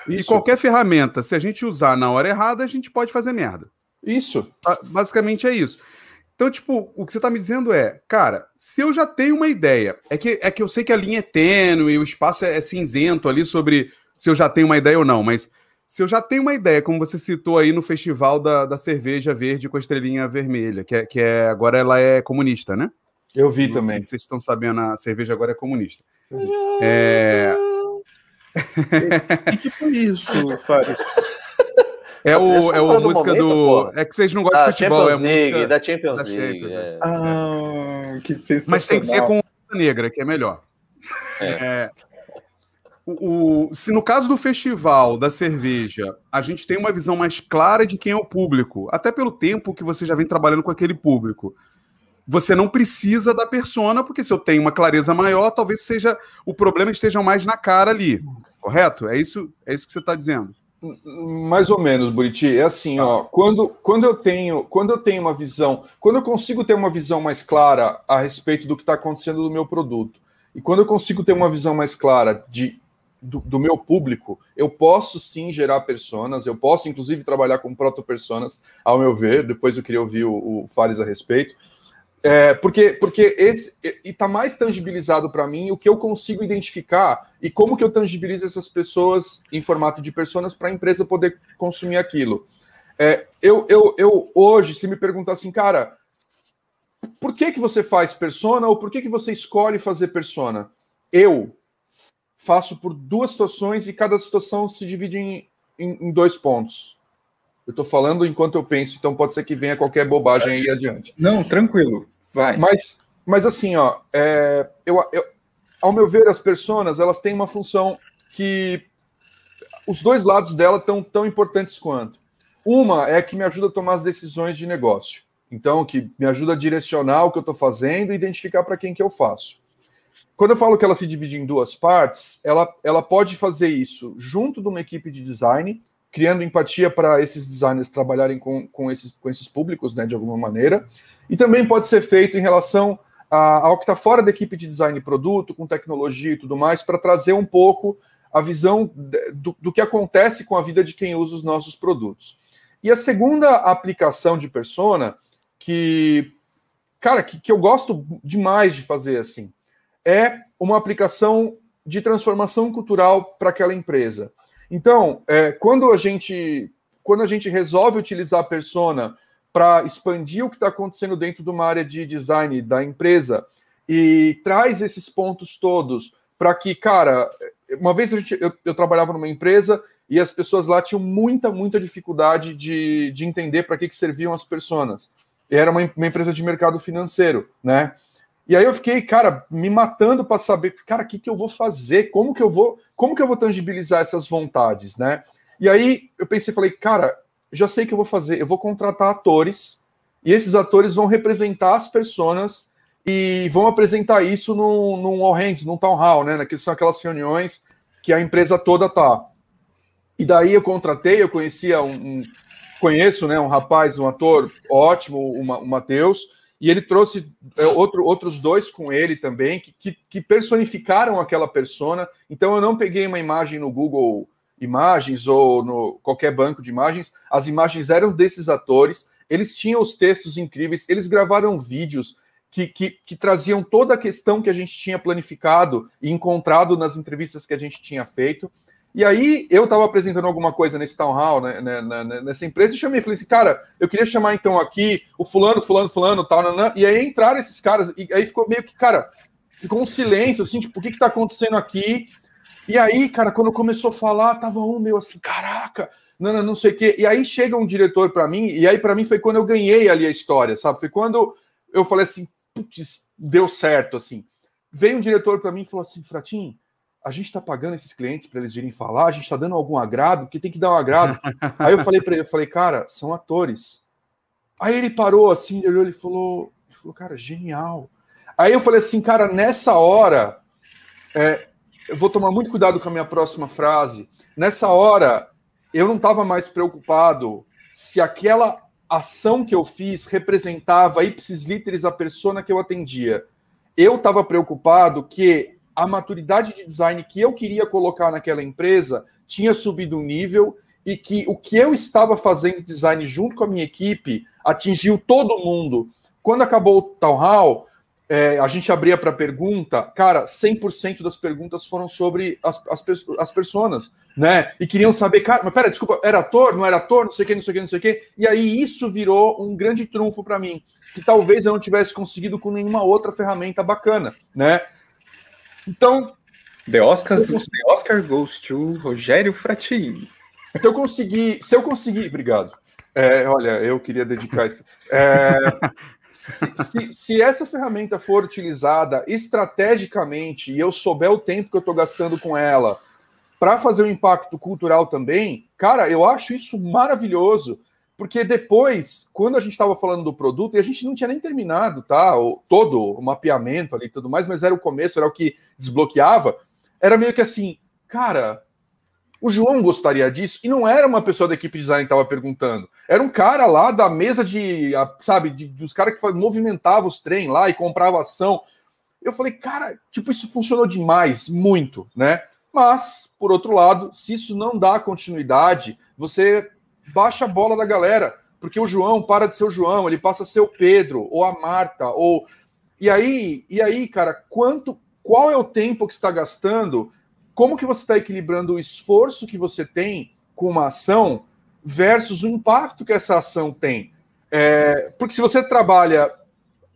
Isso. E qualquer ferramenta, se a gente usar na hora errada, a gente pode fazer merda. Isso. Basicamente é isso. Então, tipo, o que você tá me dizendo é, cara, se eu já tenho uma ideia, é que, é que eu sei que a linha é tênue, o espaço é, é cinzento ali sobre se eu já tenho uma ideia ou não, mas se eu já tenho uma ideia, como você citou aí no festival da, da cerveja verde com a estrelinha vermelha, que é, que é agora ela é comunista, né? Eu vi Não também. Se vocês estão sabendo, a cerveja agora é comunista. É... O que, foi isso, Fares? É o, é o música do. Momento, do... É que vocês não gostam da de futebol, Champions é League, da Champions da League. Champions, é. Ah, que sensacional. Mas tem que ser com negra, que é melhor. É. é o, se no caso do festival da cerveja, a gente tem uma visão mais clara de quem é o público, até pelo tempo que você já vem trabalhando com aquele público. Você não precisa da persona, porque se eu tenho uma clareza maior, talvez seja o problema esteja mais na cara ali. Correto? É isso, é isso que você está dizendo. Mais ou menos, Buriti. É assim, ó. Quando, quando eu tenho, quando eu tenho uma visão, quando eu consigo ter uma visão mais clara a respeito do que está acontecendo no meu produto, e quando eu consigo ter uma visão mais clara de do, do, meu público, eu posso sim gerar personas, eu posso inclusive trabalhar com proto-personas, ao meu ver, depois eu queria ouvir o, o Fares a respeito, é, porque, porque esse e está mais tangibilizado para mim o que eu consigo identificar e como que eu tangibilizo essas pessoas em formato de personas para a empresa poder consumir aquilo. É, eu, eu, eu hoje, se me perguntar assim, cara, por que que você faz persona ou por que que você escolhe fazer persona? Eu, faço por duas situações e cada situação se divide em, em, em dois pontos. Eu estou falando enquanto eu penso, então pode ser que venha qualquer bobagem aí adiante. Não, tranquilo, vai. Mas, mas assim, ó, é, eu, eu, ao meu ver, as pessoas elas têm uma função que os dois lados dela estão tão importantes quanto. Uma é que me ajuda a tomar as decisões de negócio. Então, que me ajuda a direcionar o que eu estou fazendo e identificar para quem que eu faço. Quando eu falo que ela se divide em duas partes, ela, ela pode fazer isso junto de uma equipe de design, criando empatia para esses designers trabalharem com, com, esses, com esses públicos, né, de alguma maneira, e também pode ser feito em relação a, ao que está fora da equipe de design de produto, com tecnologia e tudo mais, para trazer um pouco a visão do, do que acontece com a vida de quem usa os nossos produtos. E a segunda aplicação de persona, que, cara, que, que eu gosto demais de fazer assim, é uma aplicação de transformação cultural para aquela empresa. Então, é, quando a gente quando a gente resolve utilizar a persona para expandir o que está acontecendo dentro de uma área de design da empresa e traz esses pontos todos para que, cara, uma vez gente, eu, eu, trabalhava numa empresa e as pessoas lá tinham muita, muita dificuldade de, de entender para que, que serviam as pessoas. Era uma, uma empresa de mercado financeiro, né? E aí eu fiquei, cara, me matando para saber, cara, o que, que eu vou fazer? Como que eu vou, como que eu vou tangibilizar essas vontades, né? E aí eu pensei, falei, cara, já sei o que eu vou fazer. Eu vou contratar atores e esses atores vão representar as pessoas e vão apresentar isso num, num all hands, num town hall, né? Que são aquelas reuniões que a empresa toda tá. E daí eu contratei, eu conhecia um, um conheço, né, um rapaz, um ator ótimo, o, Matheus, e ele trouxe é, outro, outros dois com ele também, que, que, que, personificaram aquela persona. Então eu não peguei uma imagem no Google Imagens ou no qualquer banco de imagens, as imagens eram desses atores, eles tinham os textos incríveis, eles gravaram vídeos que, que, que traziam toda a questão que a gente tinha planificado e encontrado nas entrevistas que a gente tinha feito. E aí eu estava apresentando alguma coisa nesse town hall, né, né, né, nessa empresa, e chamei, falei assim, cara, eu queria chamar então aqui o fulano, fulano, fulano, tal, nanã, e aí entraram esses caras, e aí ficou meio que, cara, ficou um silêncio, assim, tipo, o que que tá acontecendo aqui? E aí, cara, quando começou a falar, tava um meu assim, caraca, não, não, não sei o quê. E aí chega um diretor para mim, e aí para mim foi quando eu ganhei ali a história, sabe? Foi quando eu falei assim, putz, deu certo, assim. Veio um diretor para mim e falou assim, Fratinho, a gente está pagando esses clientes para eles virem falar, a gente está dando algum agrado, porque tem que dar um agrado. Aí eu falei para ele, eu falei, cara, são atores. Aí ele parou assim, ele olhou e falou, ele falou, cara, genial. Aí eu falei assim, cara, nessa hora, é, eu vou tomar muito cuidado com a minha próxima frase. Nessa hora, eu não estava mais preocupado se aquela ação que eu fiz representava ipsis literis a persona que eu atendia. Eu estava preocupado que a maturidade de design que eu queria colocar naquela empresa tinha subido um nível e que o que eu estava fazendo de design junto com a minha equipe atingiu todo mundo. Quando acabou o Town Hall, é, a gente abria para pergunta, cara, 100% das perguntas foram sobre as, as, as pessoas, né? E queriam saber, cara, mas pera, desculpa, era ator, não era ator, não sei o que, não sei o que, não sei o que. E aí isso virou um grande trunfo para mim, que talvez eu não tivesse conseguido com nenhuma outra ferramenta bacana, né? Então. The Oscar, the Oscar goes to Rogério Fratini. Se eu conseguir, se eu conseguir, obrigado. É, olha, eu queria dedicar esse. É, se, se, se, essa ferramenta for utilizada estrategicamente e eu souber o tempo que eu estou gastando com ela para fazer um impacto cultural também, cara, eu acho isso maravilhoso. Porque depois, quando a gente estava falando do produto, e a gente não tinha nem terminado, tá? O, todo o mapeamento ali e tudo mais, mas era o começo, era o que desbloqueava. Era meio que assim, cara, o João gostaria disso, e não era uma pessoa da equipe de design que estava perguntando. Era um cara lá da mesa de, sabe, de, dos caras que movimentavam os trem lá e comprava ação. Eu falei, cara, tipo, isso funcionou demais, muito, né? Mas, por outro lado, se isso não dá continuidade, você baixa a bola da galera, porque o João para de ser o João, ele passa a ser o Pedro, ou a Marta, ou. E aí, e aí, cara, quanto. Qual é o tempo que está gastando como que você está equilibrando o esforço que você tem com uma ação versus o impacto que essa ação tem. É, porque se você trabalha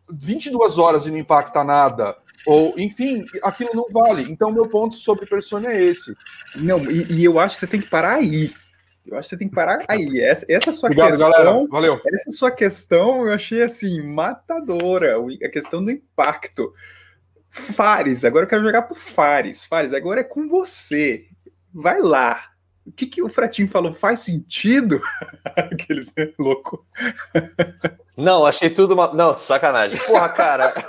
22 horas e não impacta nada, ou enfim, aquilo não vale. Então, meu ponto sobre persona é esse. Não, e, e, eu acho que você tem que parar aí. Eu acho que você tem que parar aí. Essa, essa sua Obrigado, questão. Galera. Valeu. Essa sua questão eu achei assim, matadora. A questão do impacto. Fares, agora eu quero jogar pro Fares. Fares, agora é com você. Vai lá. O que, que o Fratinho falou faz sentido? Aqueles né, louco. Não, achei tudo uma. Não, sacanagem. Porra, cara.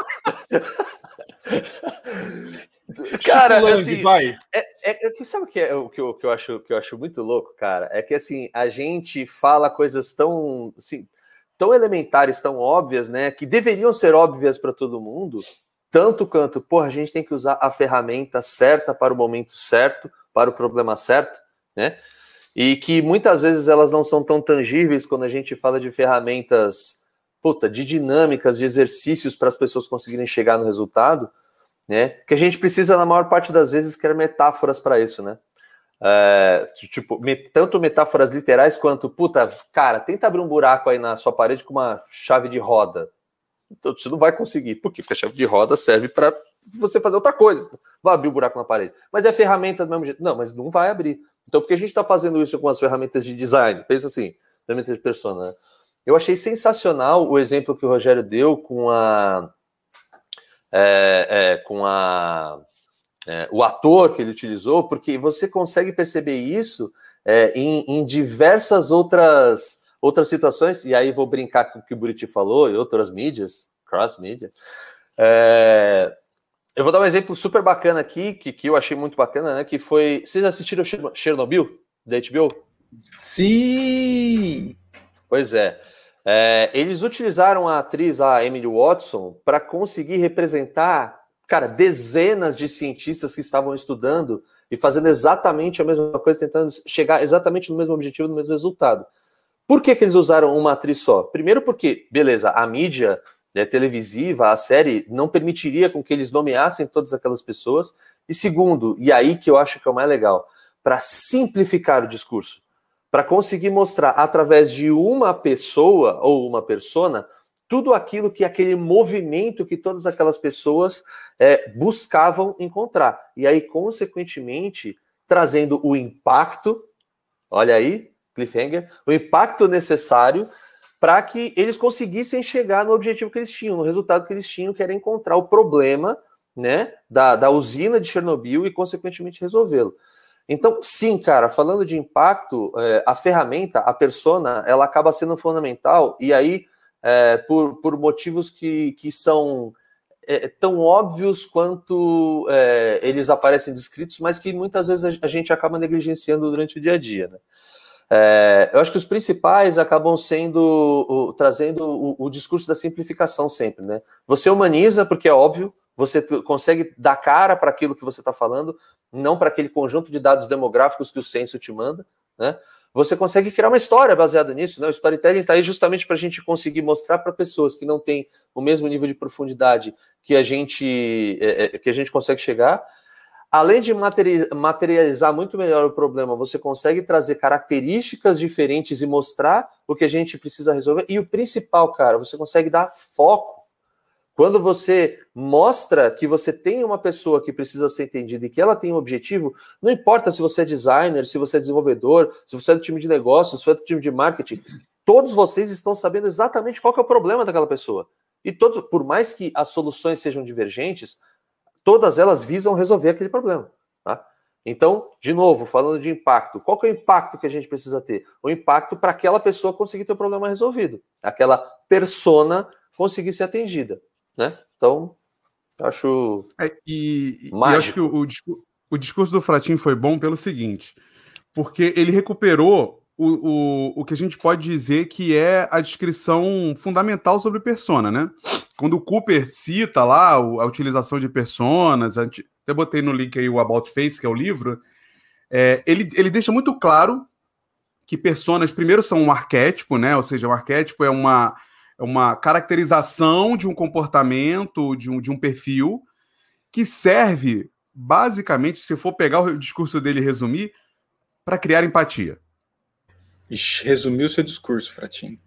cara, assim, vai. É, é, sabe o que, é, o, que, eu, que, eu acho, que eu acho muito louco, cara? É que assim, a gente fala coisas tão, assim, tão elementares, tão óbvias, né? Que deveriam ser óbvias para todo mundo, tanto quanto, porra, a gente tem que usar a ferramenta certa para o momento certo, para o problema certo, né? E que muitas vezes elas não são tão tangíveis quando a gente fala de ferramentas, puta, de dinâmicas, de exercícios para as pessoas conseguirem chegar no resultado. Né? Que a gente precisa, na maior parte das vezes, criar metáforas para isso, né? É, tipo, tanto metáforas literais quanto, puta, cara, tenta abrir um buraco aí na sua parede com uma chave de roda. Então, você não vai conseguir. Por quê? Porque a chave de roda serve para você fazer outra coisa. Vai abrir um buraco na parede. Mas é ferramenta do mesmo jeito. Não, mas não vai abrir. Então, por que a gente está fazendo isso com as ferramentas de design? Pensa assim, ferramentas de persona. Né? Eu achei sensacional o exemplo que o Rogério deu com a. É, é, com a. É, o ator que ele utilizou, porque você consegue perceber isso é, em, em diversas outras outras situações, e aí vou brincar com o que o Buriti falou, e outras mídias, cross-mídia. É, eu vou dar um exemplo super bacana aqui, que, que eu achei muito bacana, né? Que foi. Vocês assistiram Chernobyl, da HBO? Sim! Pois é. É eles utilizaram a atriz, a Emily Watson, para conseguir representar, cara, dezenas de cientistas que estavam estudando e fazendo exatamente a mesma coisa, tentando chegar exatamente no mesmo objetivo, no mesmo resultado. Por que, que eles usaram uma atriz só? Primeiro porque, beleza, a mídia né, televisiva, a série, não permitiria com que eles nomeassem todas aquelas pessoas. E segundo, e aí que eu acho que é o mais legal, para simplificar o discurso, para conseguir mostrar através de uma pessoa ou uma persona tudo aquilo que aquele movimento que todas aquelas pessoas é, buscavam encontrar. E aí, consequentemente, trazendo o impacto, olha aí, cliffhanger, o impacto necessário para que eles conseguissem chegar no objetivo que eles tinham, no resultado que eles tinham, que era encontrar o problema né, da, da usina de Chernobyl e, consequentemente, resolvê-lo. Então, sim, cara, falando de impacto, é, a ferramenta, a persona, ela acaba sendo fundamental, e aí, é, por, por motivos que, que são é, tão óbvios quanto é, eles aparecem descritos, mas que muitas vezes a, gente acaba negligenciando durante o dia a dia. Né? É, eu acho que os principais acabam sendo o, trazendo o, o, discurso da simplificação sempre, né? Você humaniza porque é óbvio, você consegue dar cara para aquilo que você está falando, não para aquele conjunto de dados demográficos que o censo te manda, né? Você consegue criar uma história baseada nisso, né? O storytelling está aí justamente para a gente conseguir mostrar para pessoas que não têm o mesmo nível de profundidade que a gente é, é que a gente consegue chegar além de materializar muito melhor o problema, você consegue trazer características diferentes e mostrar o que a gente precisa resolver. E o principal, cara, você consegue dar foco. Quando você mostra que você tem uma pessoa que precisa ser entendida e que ela tem um objetivo, não importa se você é designer, se você é desenvolvedor, se você é do time de negócios, se você é do time de marketing, todos vocês estão sabendo exatamente qual é o problema daquela pessoa. E todos, por mais que as soluções sejam divergentes, todas elas visam resolver aquele problema. Tá? Então, de novo, falando de impacto, qual é o impacto que a gente precisa ter? O impacto para aquela pessoa conseguir ter o problema resolvido, aquela persona conseguir ser atendida, né? Então, acho é, e, e acho que o, o, discurso do Fratinho foi bom pelo seguinte, porque ele recuperou o, o, o que a gente pode dizer que é a descrição fundamental sobre persona, né? Quando o Cooper cita lá a utilização de personas, até botei no link aí o About Face, que é o livro, é, ele, ele deixa muito claro que personas, primeiro, são um arquétipo, né? Ou seja, um arquétipo é uma, uma caracterização de um comportamento, de um, de um perfil, que serve, basicamente, se for pegar o discurso dele e resumir, para criar empatia. Resumiu seu discurso, Fratinho.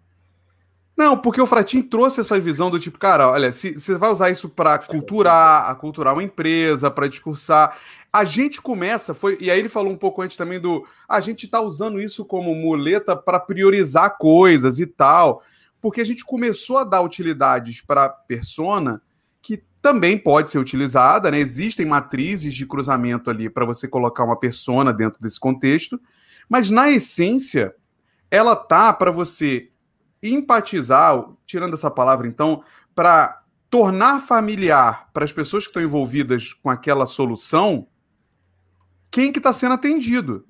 Não, porque o Fratinho trouxe essa visão do tipo, cara, olha, se você vai usar isso para culturar, culturar uma empresa, para discursar, a gente começa, foi, e aí ele falou um pouco antes também do, a gente tá usando isso como muleta para priorizar coisas e tal, porque a gente começou a dar utilidades para persona que também pode ser utilizada, né? Existem matrizes de cruzamento ali para você colocar uma persona dentro desse contexto, mas na essência ela tá para você empatizar, tirando essa palavra então, para tornar familiar para as pessoas que estão envolvidas com aquela solução quem que está sendo atendido.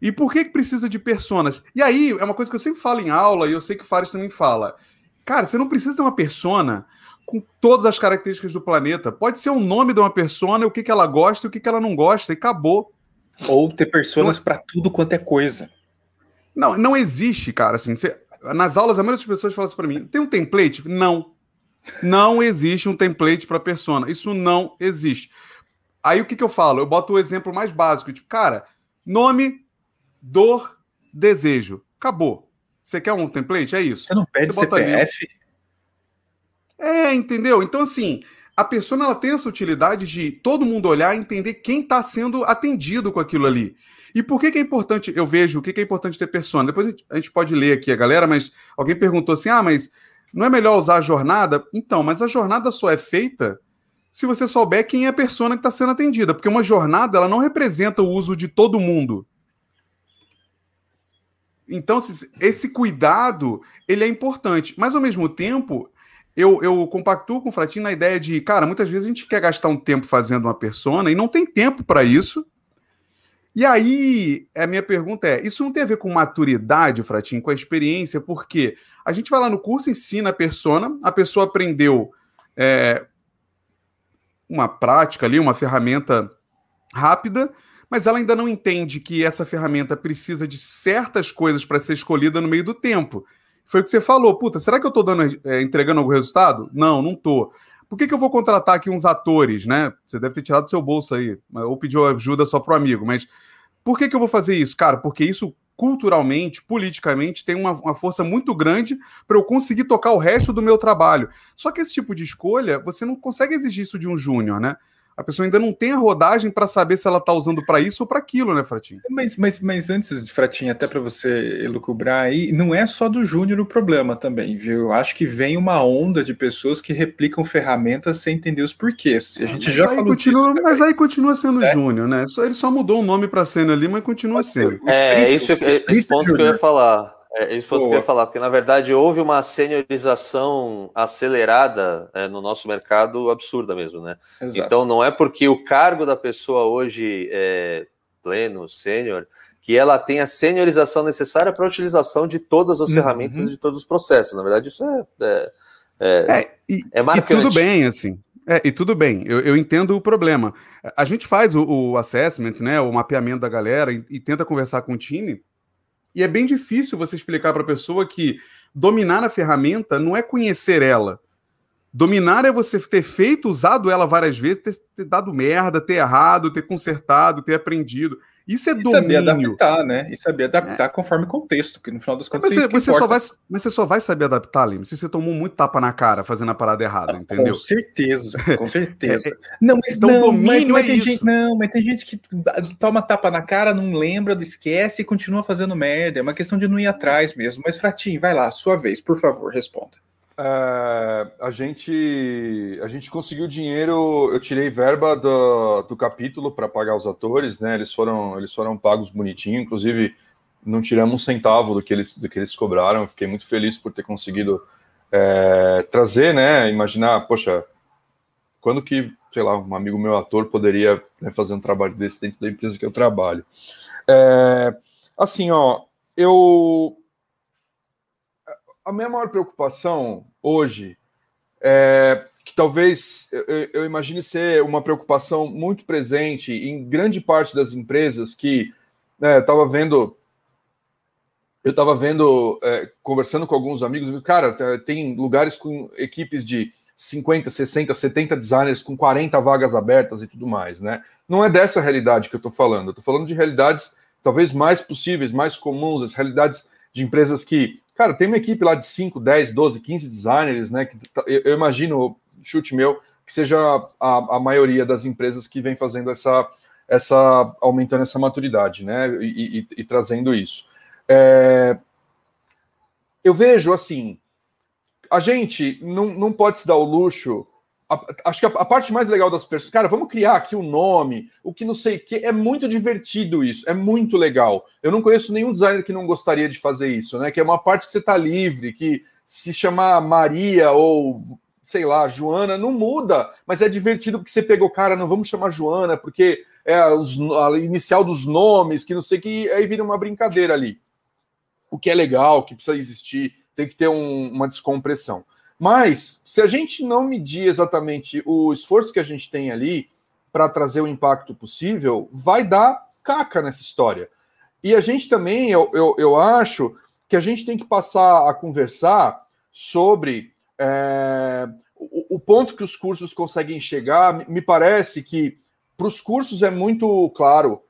E por que, que precisa de personas? E aí, é uma coisa que eu sempre falo em aula, e eu sei que o Fares também fala. Cara, você não precisa ter uma persona com todas as características do planeta. Pode ser o nome de uma persona, o que, que ela gosta e o que, que ela não gosta, e acabou. Ou ter personas para tudo quanto é coisa. Não, não existe, cara. Assim, você, nas aulas, a maioria das pessoas falam assim para mim: tem um template? Não. Não existe um template para persona. Isso não existe. Aí o que, que eu falo? Eu boto o exemplo mais básico. Tipo, cara, nome, dor, desejo. Acabou. Você quer um template? É isso. Você não pede Você CPF? É, entendeu? Então, assim, a pessoa ela tem essa utilidade de todo mundo olhar e entender quem está sendo atendido com aquilo ali. E por que, que é importante? Eu vejo o que, que é importante ter persona. Depois a gente, a gente pode ler aqui a galera, mas alguém perguntou assim: ah, mas não é melhor usar a jornada? Então, mas a jornada só é feita se você souber quem é a persona que está sendo atendida, porque uma jornada ela não representa o uso de todo mundo. Então, esse cuidado ele é importante, mas ao mesmo tempo eu, eu compactuo com o Fratini na ideia de, cara, muitas vezes a gente quer gastar um tempo fazendo uma persona e não tem tempo para isso. E aí, a minha pergunta é: isso não tem a ver com maturidade, Fratinho, com a experiência? Porque a gente vai lá no curso, ensina a persona, a pessoa aprendeu é, uma prática ali, uma ferramenta rápida, mas ela ainda não entende que essa ferramenta precisa de certas coisas para ser escolhida no meio do tempo. Foi o que você falou. Puta, será que eu estou dando, é, entregando algum resultado? Não, não estou. Por que, que eu vou contratar aqui uns atores, né? Você deve ter tirado do seu bolso aí, ou pediu ajuda só pro amigo, mas por que, que eu vou fazer isso? Cara, porque isso culturalmente, politicamente, tem uma, uma força muito grande para eu conseguir tocar o resto do meu trabalho. Só que esse tipo de escolha, você não consegue exigir isso de um júnior, né? A pessoa ainda não tem a rodagem para saber se ela está usando para isso ou para aquilo, né, Fratinho? Mas, mas, mas antes de Fratinho, até para você elucubrar aí, não é só do Júnior o problema também, viu? Eu acho que vem uma onda de pessoas que replicam ferramentas sem entender os porquês. A gente ah, já falou continua, disso. Mas aí continua sendo é? Júnior, né? Só, ele só mudou o nome para sendo ali, mas continua sendo. É, é isso, esse ponto que eu ia falar. É isso que eu ia falar, porque na verdade houve uma seniorização acelerada é, no nosso mercado absurda mesmo, né? Exato. Então não é porque o cargo da pessoa hoje é pleno, sênior, que ela tem a seniorização necessária para a utilização de todas as uhum. ferramentas de todos os processos. Na verdade, isso é, é, é, é e, é marcante. E tudo bem, assim. É, e tudo bem, eu, eu, entendo o problema. A gente faz o, o assessment, né, o mapeamento da galera e, e tenta conversar com o time e é bem difícil você explicar para a pessoa que dominar a ferramenta não é conhecer ela. Dominar é você ter feito, usado ela várias vezes, ter, ter dado merda, ter errado, ter consertado, ter aprendido. Isso é e domínio. saber adaptar, né? E saber adaptar é. conforme contexto, que no final das contas mas você, você só vai, Mas você só vai saber adaptar, Lima, se você tomou muito tapa na cara fazendo a parada errada, ah, entendeu? Com certeza, com certeza. é, não, mas então não, domínio mas, mas é isso. Gente, não, mas tem gente que toma tapa na cara, não lembra, esquece e continua fazendo merda. É uma questão de não ir atrás mesmo. Mas, Fratinho, vai lá, sua vez, por favor, responda. É, a gente a gente conseguiu dinheiro. Eu tirei verba do, do capítulo para pagar os atores, né? Eles foram eles foram pagos bonitinho. Inclusive não tiramos um centavo do que eles do que eles cobraram. Fiquei muito feliz por ter conseguido é, trazer, né? Imaginar, poxa, quando que sei lá um amigo meu ator poderia né, fazer um trabalho desse dentro da empresa que eu trabalho? É, assim, ó, eu a minha maior preocupação hoje é que talvez eu, eu, imagine ser uma preocupação muito presente em grande parte das empresas que né, estava vendo eu estava vendo, é, conversando com alguns amigos, cara, tem lugares com equipes de 50, 60, 70 designers com 40 vagas abertas e tudo mais, né? Não é dessa realidade que eu estou falando, eu estou falando de realidades talvez mais possíveis, mais comuns, as realidades de empresas que Cara, tem uma equipe lá de 5, 10, 12, 15 designers, né? Que tá, eu, imagino, chute meu, que seja a, a maioria das empresas que vem fazendo essa, essa aumentando essa maturidade, né? E, e, e trazendo isso. É, eu vejo assim, a gente não, não pode se dar o luxo a, acho que a, a, parte mais legal das pessoas, cara, vamos criar aqui o um nome, o que não sei o que, é muito divertido isso, é muito legal. Eu não conheço nenhum designer que não gostaria de fazer isso, né? Que é uma parte que você tá livre, que se chamar Maria ou sei lá, Joana, não muda, mas é divertido porque você pegou, cara, não vamos chamar Joana, porque é a inicial dos nomes, que não sei que, aí vira uma brincadeira ali. O que é legal, que precisa existir, tem que ter um, uma descompressão. Mas, se a gente não medir exatamente o esforço que a gente tem ali para trazer o impacto possível, vai dar caca nessa história. E a gente também, eu, eu, eu acho que a gente tem que passar a conversar sobre é, o, o ponto que os cursos conseguem chegar, me parece que para os cursos é muito claro,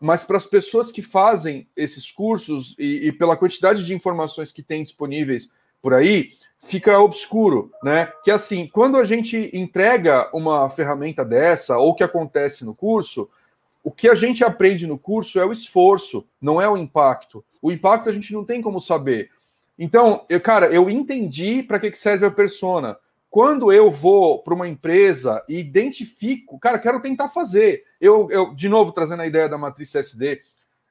mas para as pessoas que fazem esses cursos e, e, pela quantidade de informações que tem disponíveis por aí, fica obscuro, né? Que assim, quando a gente entrega uma ferramenta dessa, ou que acontece no curso, o que a gente aprende no curso é o esforço, não é o impacto. O impacto a gente não tem como saber. Então, eu, cara, eu entendi para que, que serve a persona. Quando eu vou para uma empresa e identifico, cara, quero tentar fazer. Eu, eu, de novo, trazendo a ideia da matriz SD,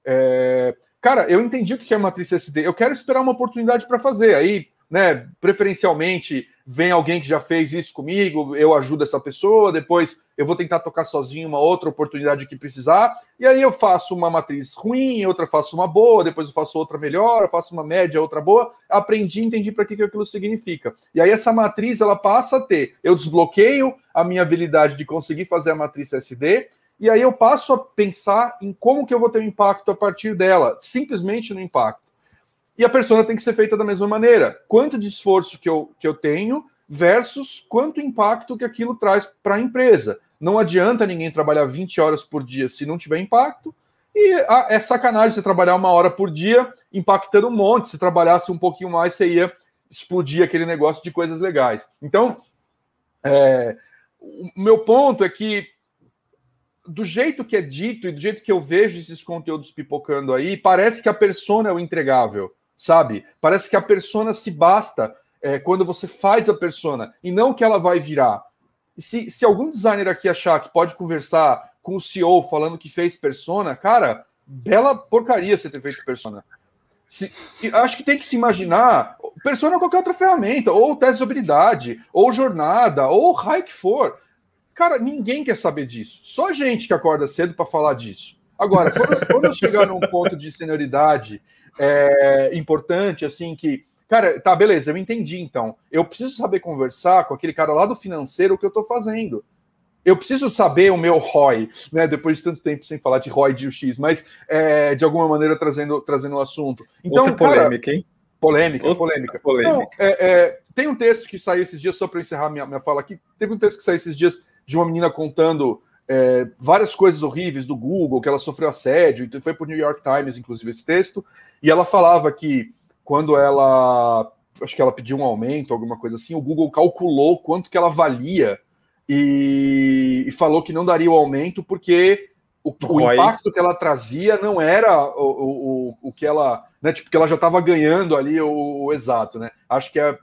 é, cara, eu entendi o que é matriz SD. Eu quero esperar uma oportunidade para fazer. Aí né? Preferencialmente vem alguém que já fez isso comigo, eu ajudo essa pessoa, depois eu vou tentar tocar sozinho uma outra oportunidade que precisar, e aí eu faço uma matriz ruim, outra faço uma boa, depois eu faço outra melhor, eu faço uma média, outra boa, aprendi, entendi para que, que aquilo significa. E aí essa matriz ela passa a ter, eu desbloqueio a minha habilidade de conseguir fazer a matriz SD, e aí eu passo a pensar em como que eu vou ter um impacto a partir dela, simplesmente no impacto. E a persona tem que ser feita da mesma maneira. Quanto de esforço que eu, que eu tenho versus quanto impacto que aquilo traz para a empresa. Não adianta ninguém trabalhar 20 horas por dia se não tiver impacto. E a, é sacanagem você trabalhar uma hora por dia impactando um monte. Se trabalhasse um pouquinho mais, você ia explodir aquele negócio de coisas legais. Então, é, o meu ponto é que do jeito que é dito e do jeito que eu vejo esses conteúdos pipocando aí, parece que a persona é o entregável sabe? Parece que a persona se basta é, quando você faz a persona e não que ela vai virar. Se, se algum designer aqui achar que pode conversar com o CEO falando que fez persona, cara, bela porcaria você ter feito persona. Se, acho que tem que se imaginar persona ou qualquer outra ferramenta, ou teste de habilidade, ou jornada, ou raio que for. Cara, ninguém quer saber disso. Só gente que acorda cedo para falar disso. Agora, quando, quando eu chegar num ponto de senioridade é, importante, assim, que, cara, tá, beleza, eu entendi então. Eu preciso saber conversar com aquele cara lá do financeiro o que eu tô fazendo. Eu preciso saber o meu ROI, né? Depois de tanto tempo sem falar de ROI de UX, mas é, de alguma maneira trazendo, trazendo o assunto. Então, Outra polêmica, cara, hein? Polêmica, Outra polêmica. polêmica. Não, é, é, tem um texto que saiu esses dias, só para encerrar minha, minha fala aqui, teve um texto que saiu esses dias de uma menina contando é, várias coisas horríveis do Google, que ela sofreu assédio, foi para o New York Times, inclusive, esse texto, e ela falava que quando ela, acho que ela pediu um aumento, alguma coisa assim, o Google calculou quanto que ela valia e, e falou que não daria o aumento porque o, o impacto que ela trazia não era o, o, o que ela, né, tipo, que ela já estava ganhando ali o, o exato, né? Acho que é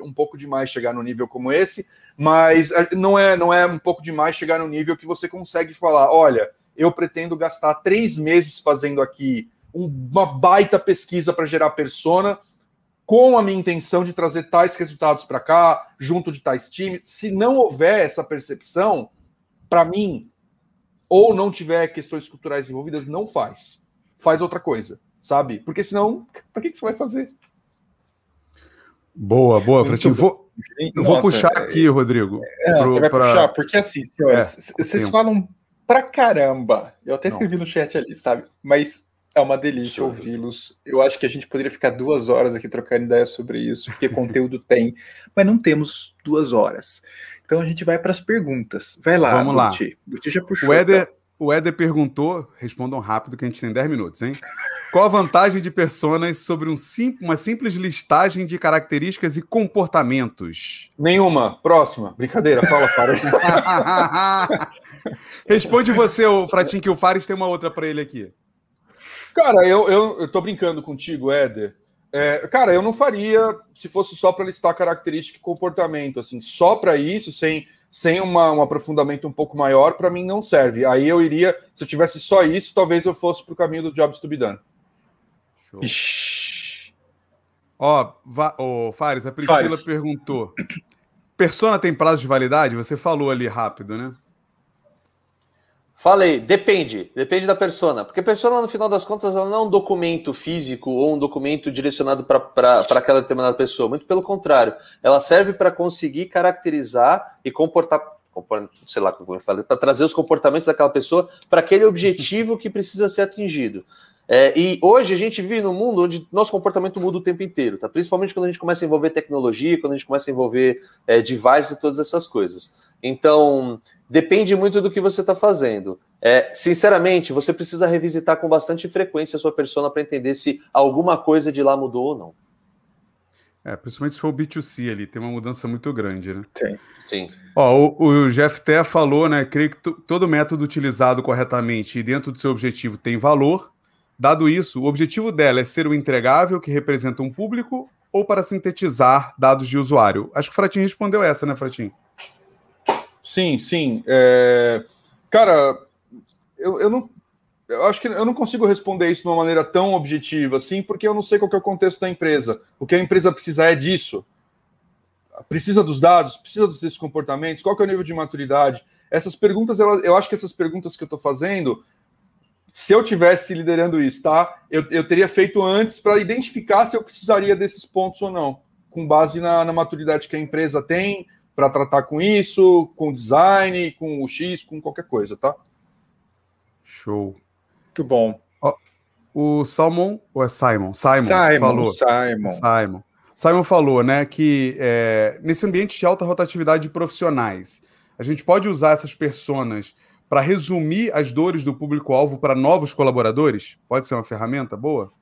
um pouco demais chegar no nível como esse, mas não é, não é um pouco demais chegar no nível que você consegue falar: olha, eu pretendo gastar três meses fazendo aqui uma baita pesquisa para gerar persona, com a minha intenção de trazer tais resultados para cá, junto de tais times. Se não houver essa percepção, para mim, ou não tiver questões culturais envolvidas, não faz. Faz outra coisa, sabe? Porque senão, para que, que você vai fazer? Boa, boa, Fratinho. Vou, eu vou puxar é, aqui, Rodrigo. É, pro, você vai pra... puxar, porque assim, senhores, é, vocês falam pra caramba. Eu até escrevi Não. no chat ali, sabe? Mas é uma delícia ouvi-los. Eu acho que a gente poderia ficar duas horas aqui trocando ideias sobre isso, porque conteúdo tem, mas não temos duas horas. Então a gente vai para as perguntas. Vai lá, Vamos lá. Buti já puxou. O Éder, tá? o Éder perguntou, respondam rápido que a gente tem 10 minutos, hein? Qual a vantagem de personas sobre um sim, uma simples listagem de características e comportamentos? Nenhuma. Próxima. Brincadeira, fala, Fares. Responde você, o Fratinho, que o Fares tem uma outra para ele aqui. Cara, eu, eu, eu tô brincando contigo, Éder. É, cara, eu não faria se fosse só para listar característica e comportamento, assim, só para isso, sem, sem uma, um aprofundamento um pouco maior, para mim não serve. Aí eu iria, se eu tivesse só isso, talvez eu fosse para o caminho do Jobs to be done. Ó, oh, Fares, a Priscila Fares. perguntou: Persona tem prazo de validade? Você falou ali rápido, né? Falei, depende, depende da persona. Porque persona, no final das contas, ela não é um documento físico ou um documento direcionado para aquela determinada pessoa. Muito pelo contrário, ela serve para conseguir caracterizar e comportar, sei lá como eu falei, para trazer os comportamentos daquela pessoa para aquele objetivo que precisa ser atingido. É, e hoje a gente vive num mundo onde nosso comportamento muda o tempo inteiro, tá? Principalmente quando a gente começa a envolver tecnologia, quando a gente começa a envolver é, e todas essas coisas. Então, depende muito do que você está fazendo. É, sinceramente, você precisa revisitar com bastante frequência a sua persona para entender se alguma coisa de lá mudou ou não. É, principalmente se for o B2C ali, tem uma mudança muito grande, né? Sim. Sim. Ó, o, o Jeff Té falou, né? Creio que todo método utilizado corretamente e dentro do seu objetivo tem valor. Dado isso, o objetivo dela é ser o entregável que representa um público ou para sintetizar dados de usuário? Acho que o Fratinho respondeu essa, né, Fratinho? Sim, sim. É... Cara, eu, eu não. Eu acho que eu não consigo responder isso de uma maneira tão objetiva assim, porque eu não sei qual é o contexto da empresa. O que a empresa precisa é disso. Precisa dos dados, precisa desses comportamentos, qual é o nível de maturidade? Essas perguntas, eu acho que essas perguntas que eu estou fazendo, se eu tivesse liderando isso, tá? Eu, eu teria feito antes para identificar se eu precisaria desses pontos ou não, com base na, na maturidade que a empresa tem para tratar com isso, com design, com o X, com qualquer coisa, tá? Show. Muito bom. o Salmon, ou é Simon? Simon, Simon falou. Simon. Simon. Simon falou, né, que é, nesse ambiente de alta rotatividade de profissionais, a gente pode usar essas personas para resumir as dores do público-alvo para novos colaboradores? Pode ser uma ferramenta boa?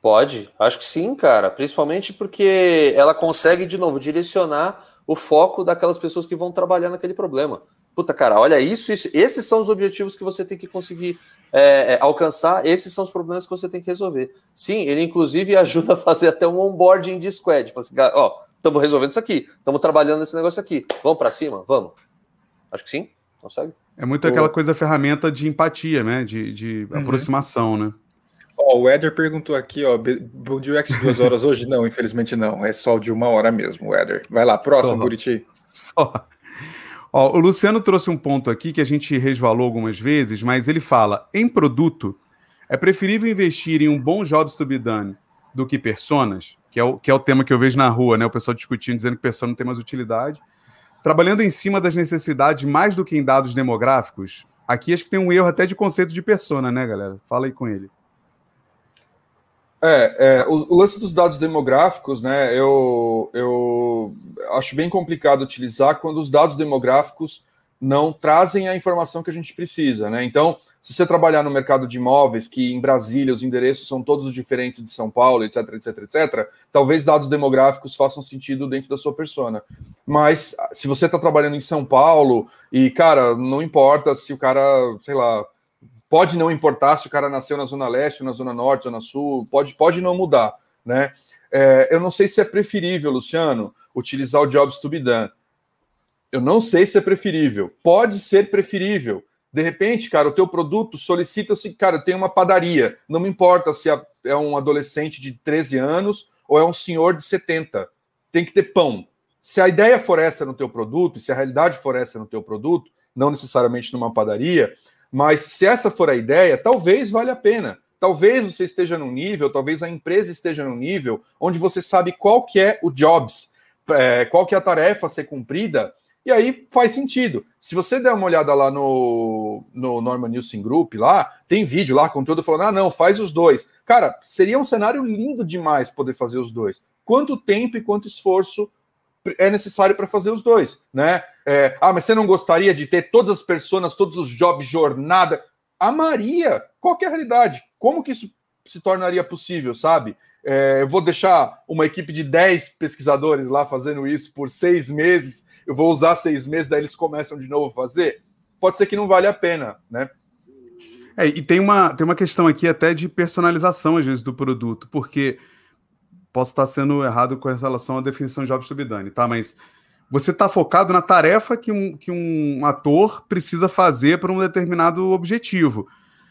Pode, acho que sim, cara. Principalmente porque ela consegue, de novo, direcionar o foco daquelas pessoas que vão trabalhar naquele problema. Puta, cara, olha isso, isso esses são os objetivos que você tem que conseguir é, é, alcançar, esses são os problemas que você tem que resolver. Sim, ele inclusive ajuda a fazer até um onboarding de squad. Fala assim, ó, estamos resolvendo isso aqui, estamos trabalhando nesse negócio aqui, vamos para cima, vamos. Acho que sim, consegue. É muito aquela coisa da ferramenta de empatia, né? De, de uhum. aproximação, né? Ó, o Éder perguntou aqui, ó, bom dia UX duas horas hoje? Não, infelizmente não, é só de uma hora mesmo, Éder. Vai lá, próximo, só, Buriti. Só. Ó, o Luciano trouxe um ponto aqui que a gente resvalou algumas vezes, mas ele fala: em produto, é preferível investir em um bom job to be done do que personas, que é o, que é o tema que eu vejo na rua, né? O pessoal discutindo, dizendo que persona não tem mais utilidade. Trabalhando em cima das necessidades mais do que em dados demográficos, aqui acho que tem um erro até de conceito de persona, né, galera? Fala aí com ele. É, é o, o, lance dos dados demográficos, né? Eu, eu acho bem complicado utilizar quando os dados demográficos não trazem a informação que a gente precisa, né? Então, se você trabalhar no mercado de imóveis, que em Brasília os endereços são todos diferentes de São Paulo, etc, etc, etc, talvez dados demográficos façam sentido dentro da sua persona. Mas se você está trabalhando em São Paulo e, cara, não importa se o cara, sei lá, Pode não importar se o cara nasceu na Zona Leste, na Zona Norte, Zona Sul, pode, pode não mudar, né? É, eu não sei se é preferível, Luciano, utilizar o Jobs to be done. Eu não sei se é preferível. Pode ser preferível. De repente, cara, o teu produto solicita-se, cara, tem uma padaria. Não me importa se é um adolescente de 13 anos ou é um senhor de 70. Tem que ter pão. Se a ideia for essa no teu produto, se a realidade for essa no teu produto, não necessariamente numa padaria, mas se essa for a ideia, talvez valha a pena. Talvez você esteja num nível, talvez a empresa esteja num nível onde você sabe qual que é o jobs, é, qual que é a tarefa a ser cumprida, e aí faz sentido. Se você der uma olhada lá no, no Norman Nielsen Group, lá, tem vídeo lá, conteúdo falando, ah, não, faz os dois. Cara, seria um cenário lindo demais poder fazer os dois. Quanto tempo e quanto esforço é necessário para fazer os dois, né? É, ah, mas você não gostaria de ter todas as pessoas, todos os jobs, jornada? A Maria, qual é a realidade? Como que isso se tornaria possível, sabe? É, eu vou deixar uma equipe de 10 pesquisadores lá fazendo isso por seis meses, eu vou usar seis meses, daí eles começam de novo a fazer? Pode ser que não vale a pena, né? É, e tem uma, tem uma questão aqui até de personalização, às vezes, do produto, porque posso estar sendo errado com relação à definição de Jobs to be done, tá? Mas você está focado na tarefa que um, que um ator precisa fazer para um determinado objetivo.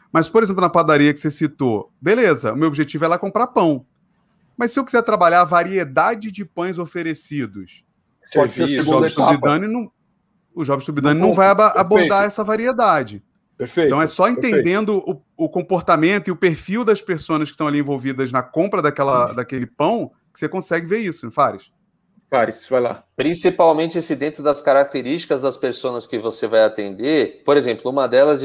Mas, por exemplo, na padaria que você citou, beleza, o meu objetivo é lá comprar pão. Mas se eu quiser trabalhar a variedade de pães oferecidos, pode ser o Jobs to be done não, o Jobs to be done não vai abordar essa variedade. Perfeito. Então é só entendendo o, o, comportamento e o perfil das pessoas que estão ali envolvidas na compra daquela, daquele pão que você consegue ver isso, Fares. Paris, vai lá. Principalmente se dentro das características das pessoas que você vai atender, por exemplo, uma delas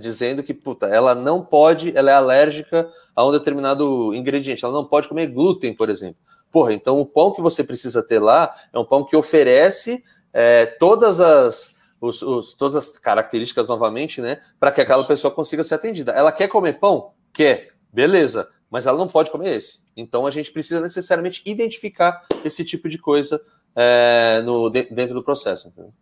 dizendo que puta, ela não pode, ela é alérgica a um determinado ingrediente, ela não pode comer glúten, por exemplo. Porra, então o pão que você precisa ter lá é um pão que oferece é, todas as os, os, todas as características novamente, né, para que aquela pessoa consiga ser atendida. Ela quer comer pão? Quer, beleza, mas ela não pode comer esse. Então a gente precisa necessariamente identificar esse tipo de coisa é, no, dentro do processo. Entendeu?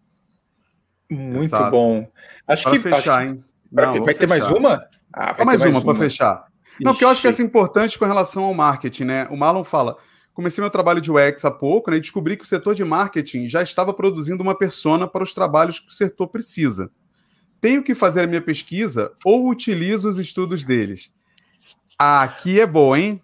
Muito Exato. bom. Acho para que fechar, acho, hein? Não, vai ter fechar. mais uma? Ah, vai mais, mais uma, para fechar. Não, porque eu acho que essa é importante com relação ao marketing, né? O Marlon fala: comecei meu trabalho de UX há pouco, né? E descobri que o setor de marketing já estava produzindo uma persona para os trabalhos que o setor precisa. Tenho que fazer a minha pesquisa ou utilizo os estudos deles? Aqui é bom, hein?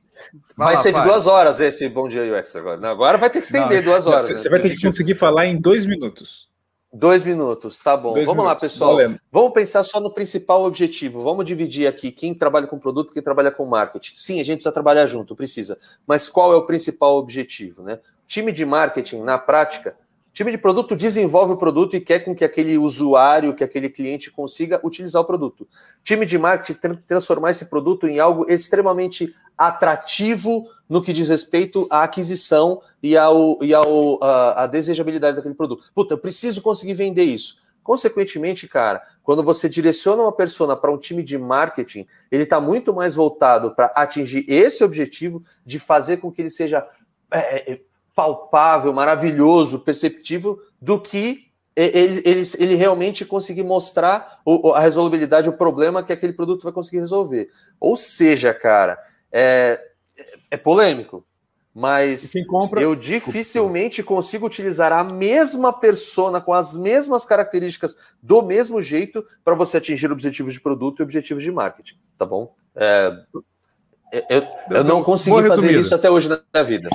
Vai, vai lá, ser de duas horas esse Bom Dia UX agora. Agora vai ter que estender não, duas horas. Você, né? você vai ter que conseguir falar em dois minutos. Dois minutos, tá bom. Dois Vamos minutos. lá, pessoal. Vamos pensar só no principal objetivo. Vamos dividir aqui quem trabalha com produto, quem trabalha com marketing. Sim, a gente precisa trabalhar junto, precisa. Mas qual é o principal objetivo, né? Time de marketing, na prática, time de produto desenvolve o produto e quer com que aquele usuário, que aquele cliente consiga utilizar o produto. Time de marketing transformar esse produto em algo extremamente atrativo no que diz respeito à aquisição e ao, e ao a, a desejabilidade daquele produto. Puta, eu preciso conseguir vender isso. Consequentemente, cara, quando você direciona uma persona para um time de marketing, ele está muito mais voltado para atingir esse objetivo de fazer com que ele seja é, é palpável, maravilhoso, perceptível, do que ele, ele, ele realmente conseguir mostrar a resolubilidade, o problema que aquele produto vai conseguir resolver. Ou seja, cara, é, é polêmico, mas compra... eu dificilmente consigo utilizar a mesma persona com as mesmas características do mesmo jeito para você atingir objetivos de produto e objetivos de marketing, tá bom? É, eu, eu não consegui fazer isso até hoje na minha vida.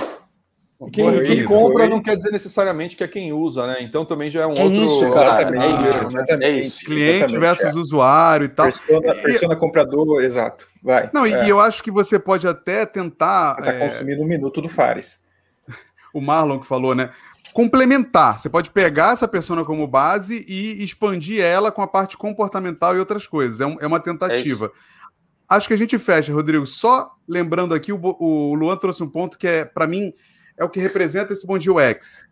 Quem, quem compra não quer dizer necessariamente que é quem usa, né? Então também já é um é outro. Isso, cara. É isso, é isso. Cliente versus é. usuário e tal. Persona, persona comprador, exato. Vai. Não, é. e eu acho que você pode até tentar. Está é... consumindo um minuto do Fares. o Marlon que falou, né? Complementar. Você pode pegar essa persona como base e expandir ela com a parte comportamental e outras coisas. É, um, é uma tentativa. acho que a gente fecha, Rodrigo. Só lembrando aqui, o, o Luan trouxe um ponto que é, para mim é o que representa esse Bom Dia UX.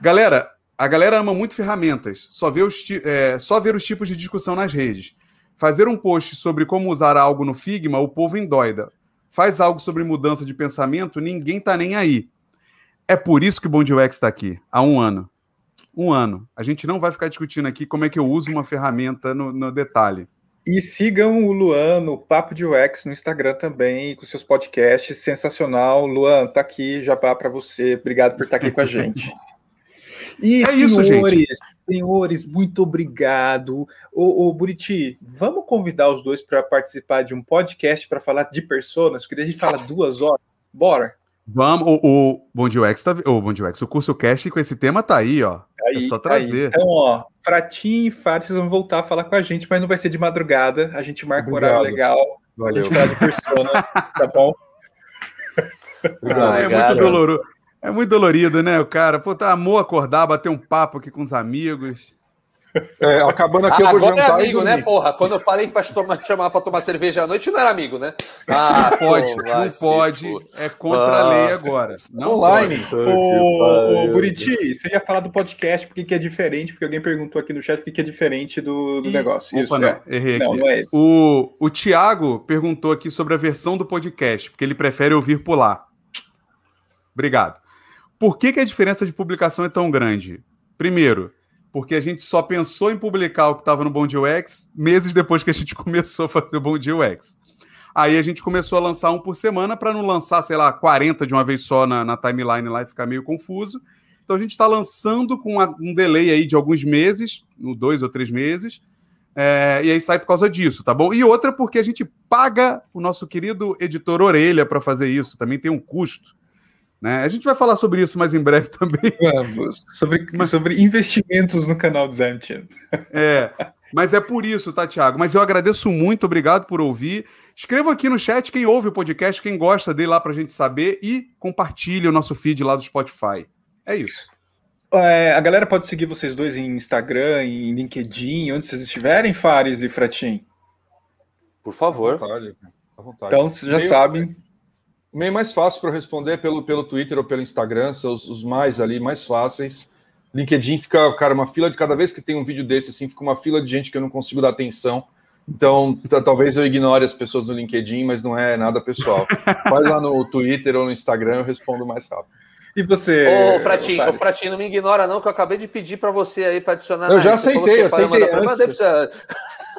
Galera, a galera ama muito ferramentas, só, vê os, é, só ver os tipos de discussão nas redes. Fazer um post sobre como usar algo no Figma, o povo endoida. Faz algo sobre mudança de pensamento, ninguém tá nem aí. É por isso que o Bom Dia UX está aqui, há um ano. Um ano. A gente não vai ficar discutindo aqui como é que eu uso uma ferramenta no, no detalhe. E sigam o Luan no Papo de UX no Instagram também, com seus podcasts. Sensacional. Luan, tá aqui, já para você. Obrigado por estar aqui com a gente. E, é isso, senhores, gente. senhores, muito obrigado. Ô, ô Buriti, vamos convidar os dois para participar de um podcast para falar de personas, porque a gente fala duas horas. Bora. Vamos, o, o Bom Dia UX, tá, o Bom Dia UX, o curso Cast com esse tema tá aí, ó. É aí, é só trazer. Aí. Então, ó, Fratinho e Fábio, vocês vão voltar a falar com a gente, mas não vai ser de madrugada. A gente marca Obrigado. um horário legal. Valeu. A gente fala de persona, tá bom? Ah, é muito doloroso. É muito dolorido, né? O cara, pô, tá, amor acordar, bater um papo aqui com os amigos. É, acabando aqui, ah, eu vou agora é amigo, né, porra? Quando eu falei para tomar, chamar para tomar cerveja à noite, não era amigo, né? Ah, não pode, pô, não pode. É contra ah, a lei agora. Não online. Ô, Buriti, você ia falar do podcast, porque que é diferente, porque alguém perguntou aqui no chat porque que é diferente do, do negócio. Opa, isso, não, é. errei não, não é isso. O, o Tiago perguntou aqui sobre a versão do podcast, porque ele prefere ouvir pular. Obrigado. Por que, que a diferença de publicação é tão grande? Primeiro, porque a gente só pensou em publicar o que estava no Bom Dia UX meses depois que a gente começou a fazer o Bom Dia UX. Aí a gente começou a lançar um por semana para não lançar, sei lá, 40 de uma vez só na, na timeline lá e ficar meio confuso. Então a gente está lançando com um delay aí de alguns meses, dois ou três meses, é, e aí sai por causa disso, tá bom? E outra porque a gente paga o nosso querido editor Orelha para fazer isso, também tem um custo. Né? A gente vai falar sobre isso mais em breve também. Vamos. Sobre, sobre investimentos no canal do Zamtian. É, mas é por isso, tá, Thiago? Mas eu agradeço muito, obrigado por ouvir. Escreva aqui no chat quem ouve o podcast, quem gosta dele lá pra gente saber e compartilhe o nosso feed lá do Spotify. É isso. É, a galera pode seguir vocês dois em Instagram, em LinkedIn, onde vocês estiverem, Fares e Fratim. Por favor. À vontade, à vontade. Então, vocês já Meio- sabem. O meio mais fácil para responder é pelo, pelo Twitter ou pelo Instagram, são os, os mais ali, mais fáceis. LinkedIn fica, cara, uma fila de cada vez que tem um vídeo desse, assim, fica uma fila de gente que eu não consigo dar atenção. Então, talvez eu ignore as pessoas no LinkedIn, mas não é nada pessoal. Faz lá no Twitter ou no Instagram, eu respondo mais rápido. E você? Ô, Fratinho, ô, Fares? Fratinho, não me ignora, não, que eu acabei de pedir pra você aí pra adicionar. Eu na já aceitei, para aceitei antes. Pra.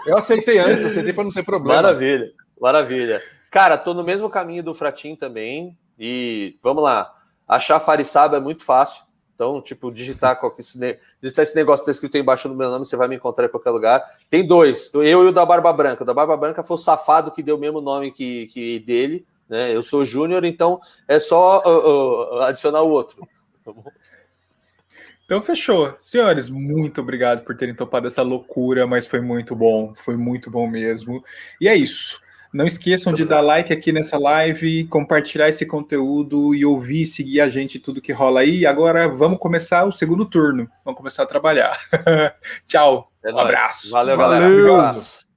Eu aceitei antes, aceitei para não ser problema. Maravilha, maravilha. Cara, tô no mesmo caminho do Fratim também. E vamos lá. Achar Farisaba é muito fácil. Então, tipo, digitar, qualquer, digitar esse negócio que tá escrito embaixo do meu nome, você vai me encontrar em qualquer lugar. Tem dois, eu e o da Barba Branca. O da Barba Branca foi o safado que deu o mesmo nome que, que dele. Né? Eu sou Júnior, então é só uh, uh, adicionar o outro. Então fechou. Senhores, muito obrigado por terem topado essa loucura, mas foi muito bom. Foi muito bom mesmo. E é isso. Não esqueçam de dar like aqui nessa live, compartilhar esse conteúdo e ouvir, seguir a gente tudo que rola aí. Agora vamos começar o segundo turno. Vamos começar a trabalhar. Tchau. É Um nóis. abraço. Valeu, galera. Valeu. Um abraço.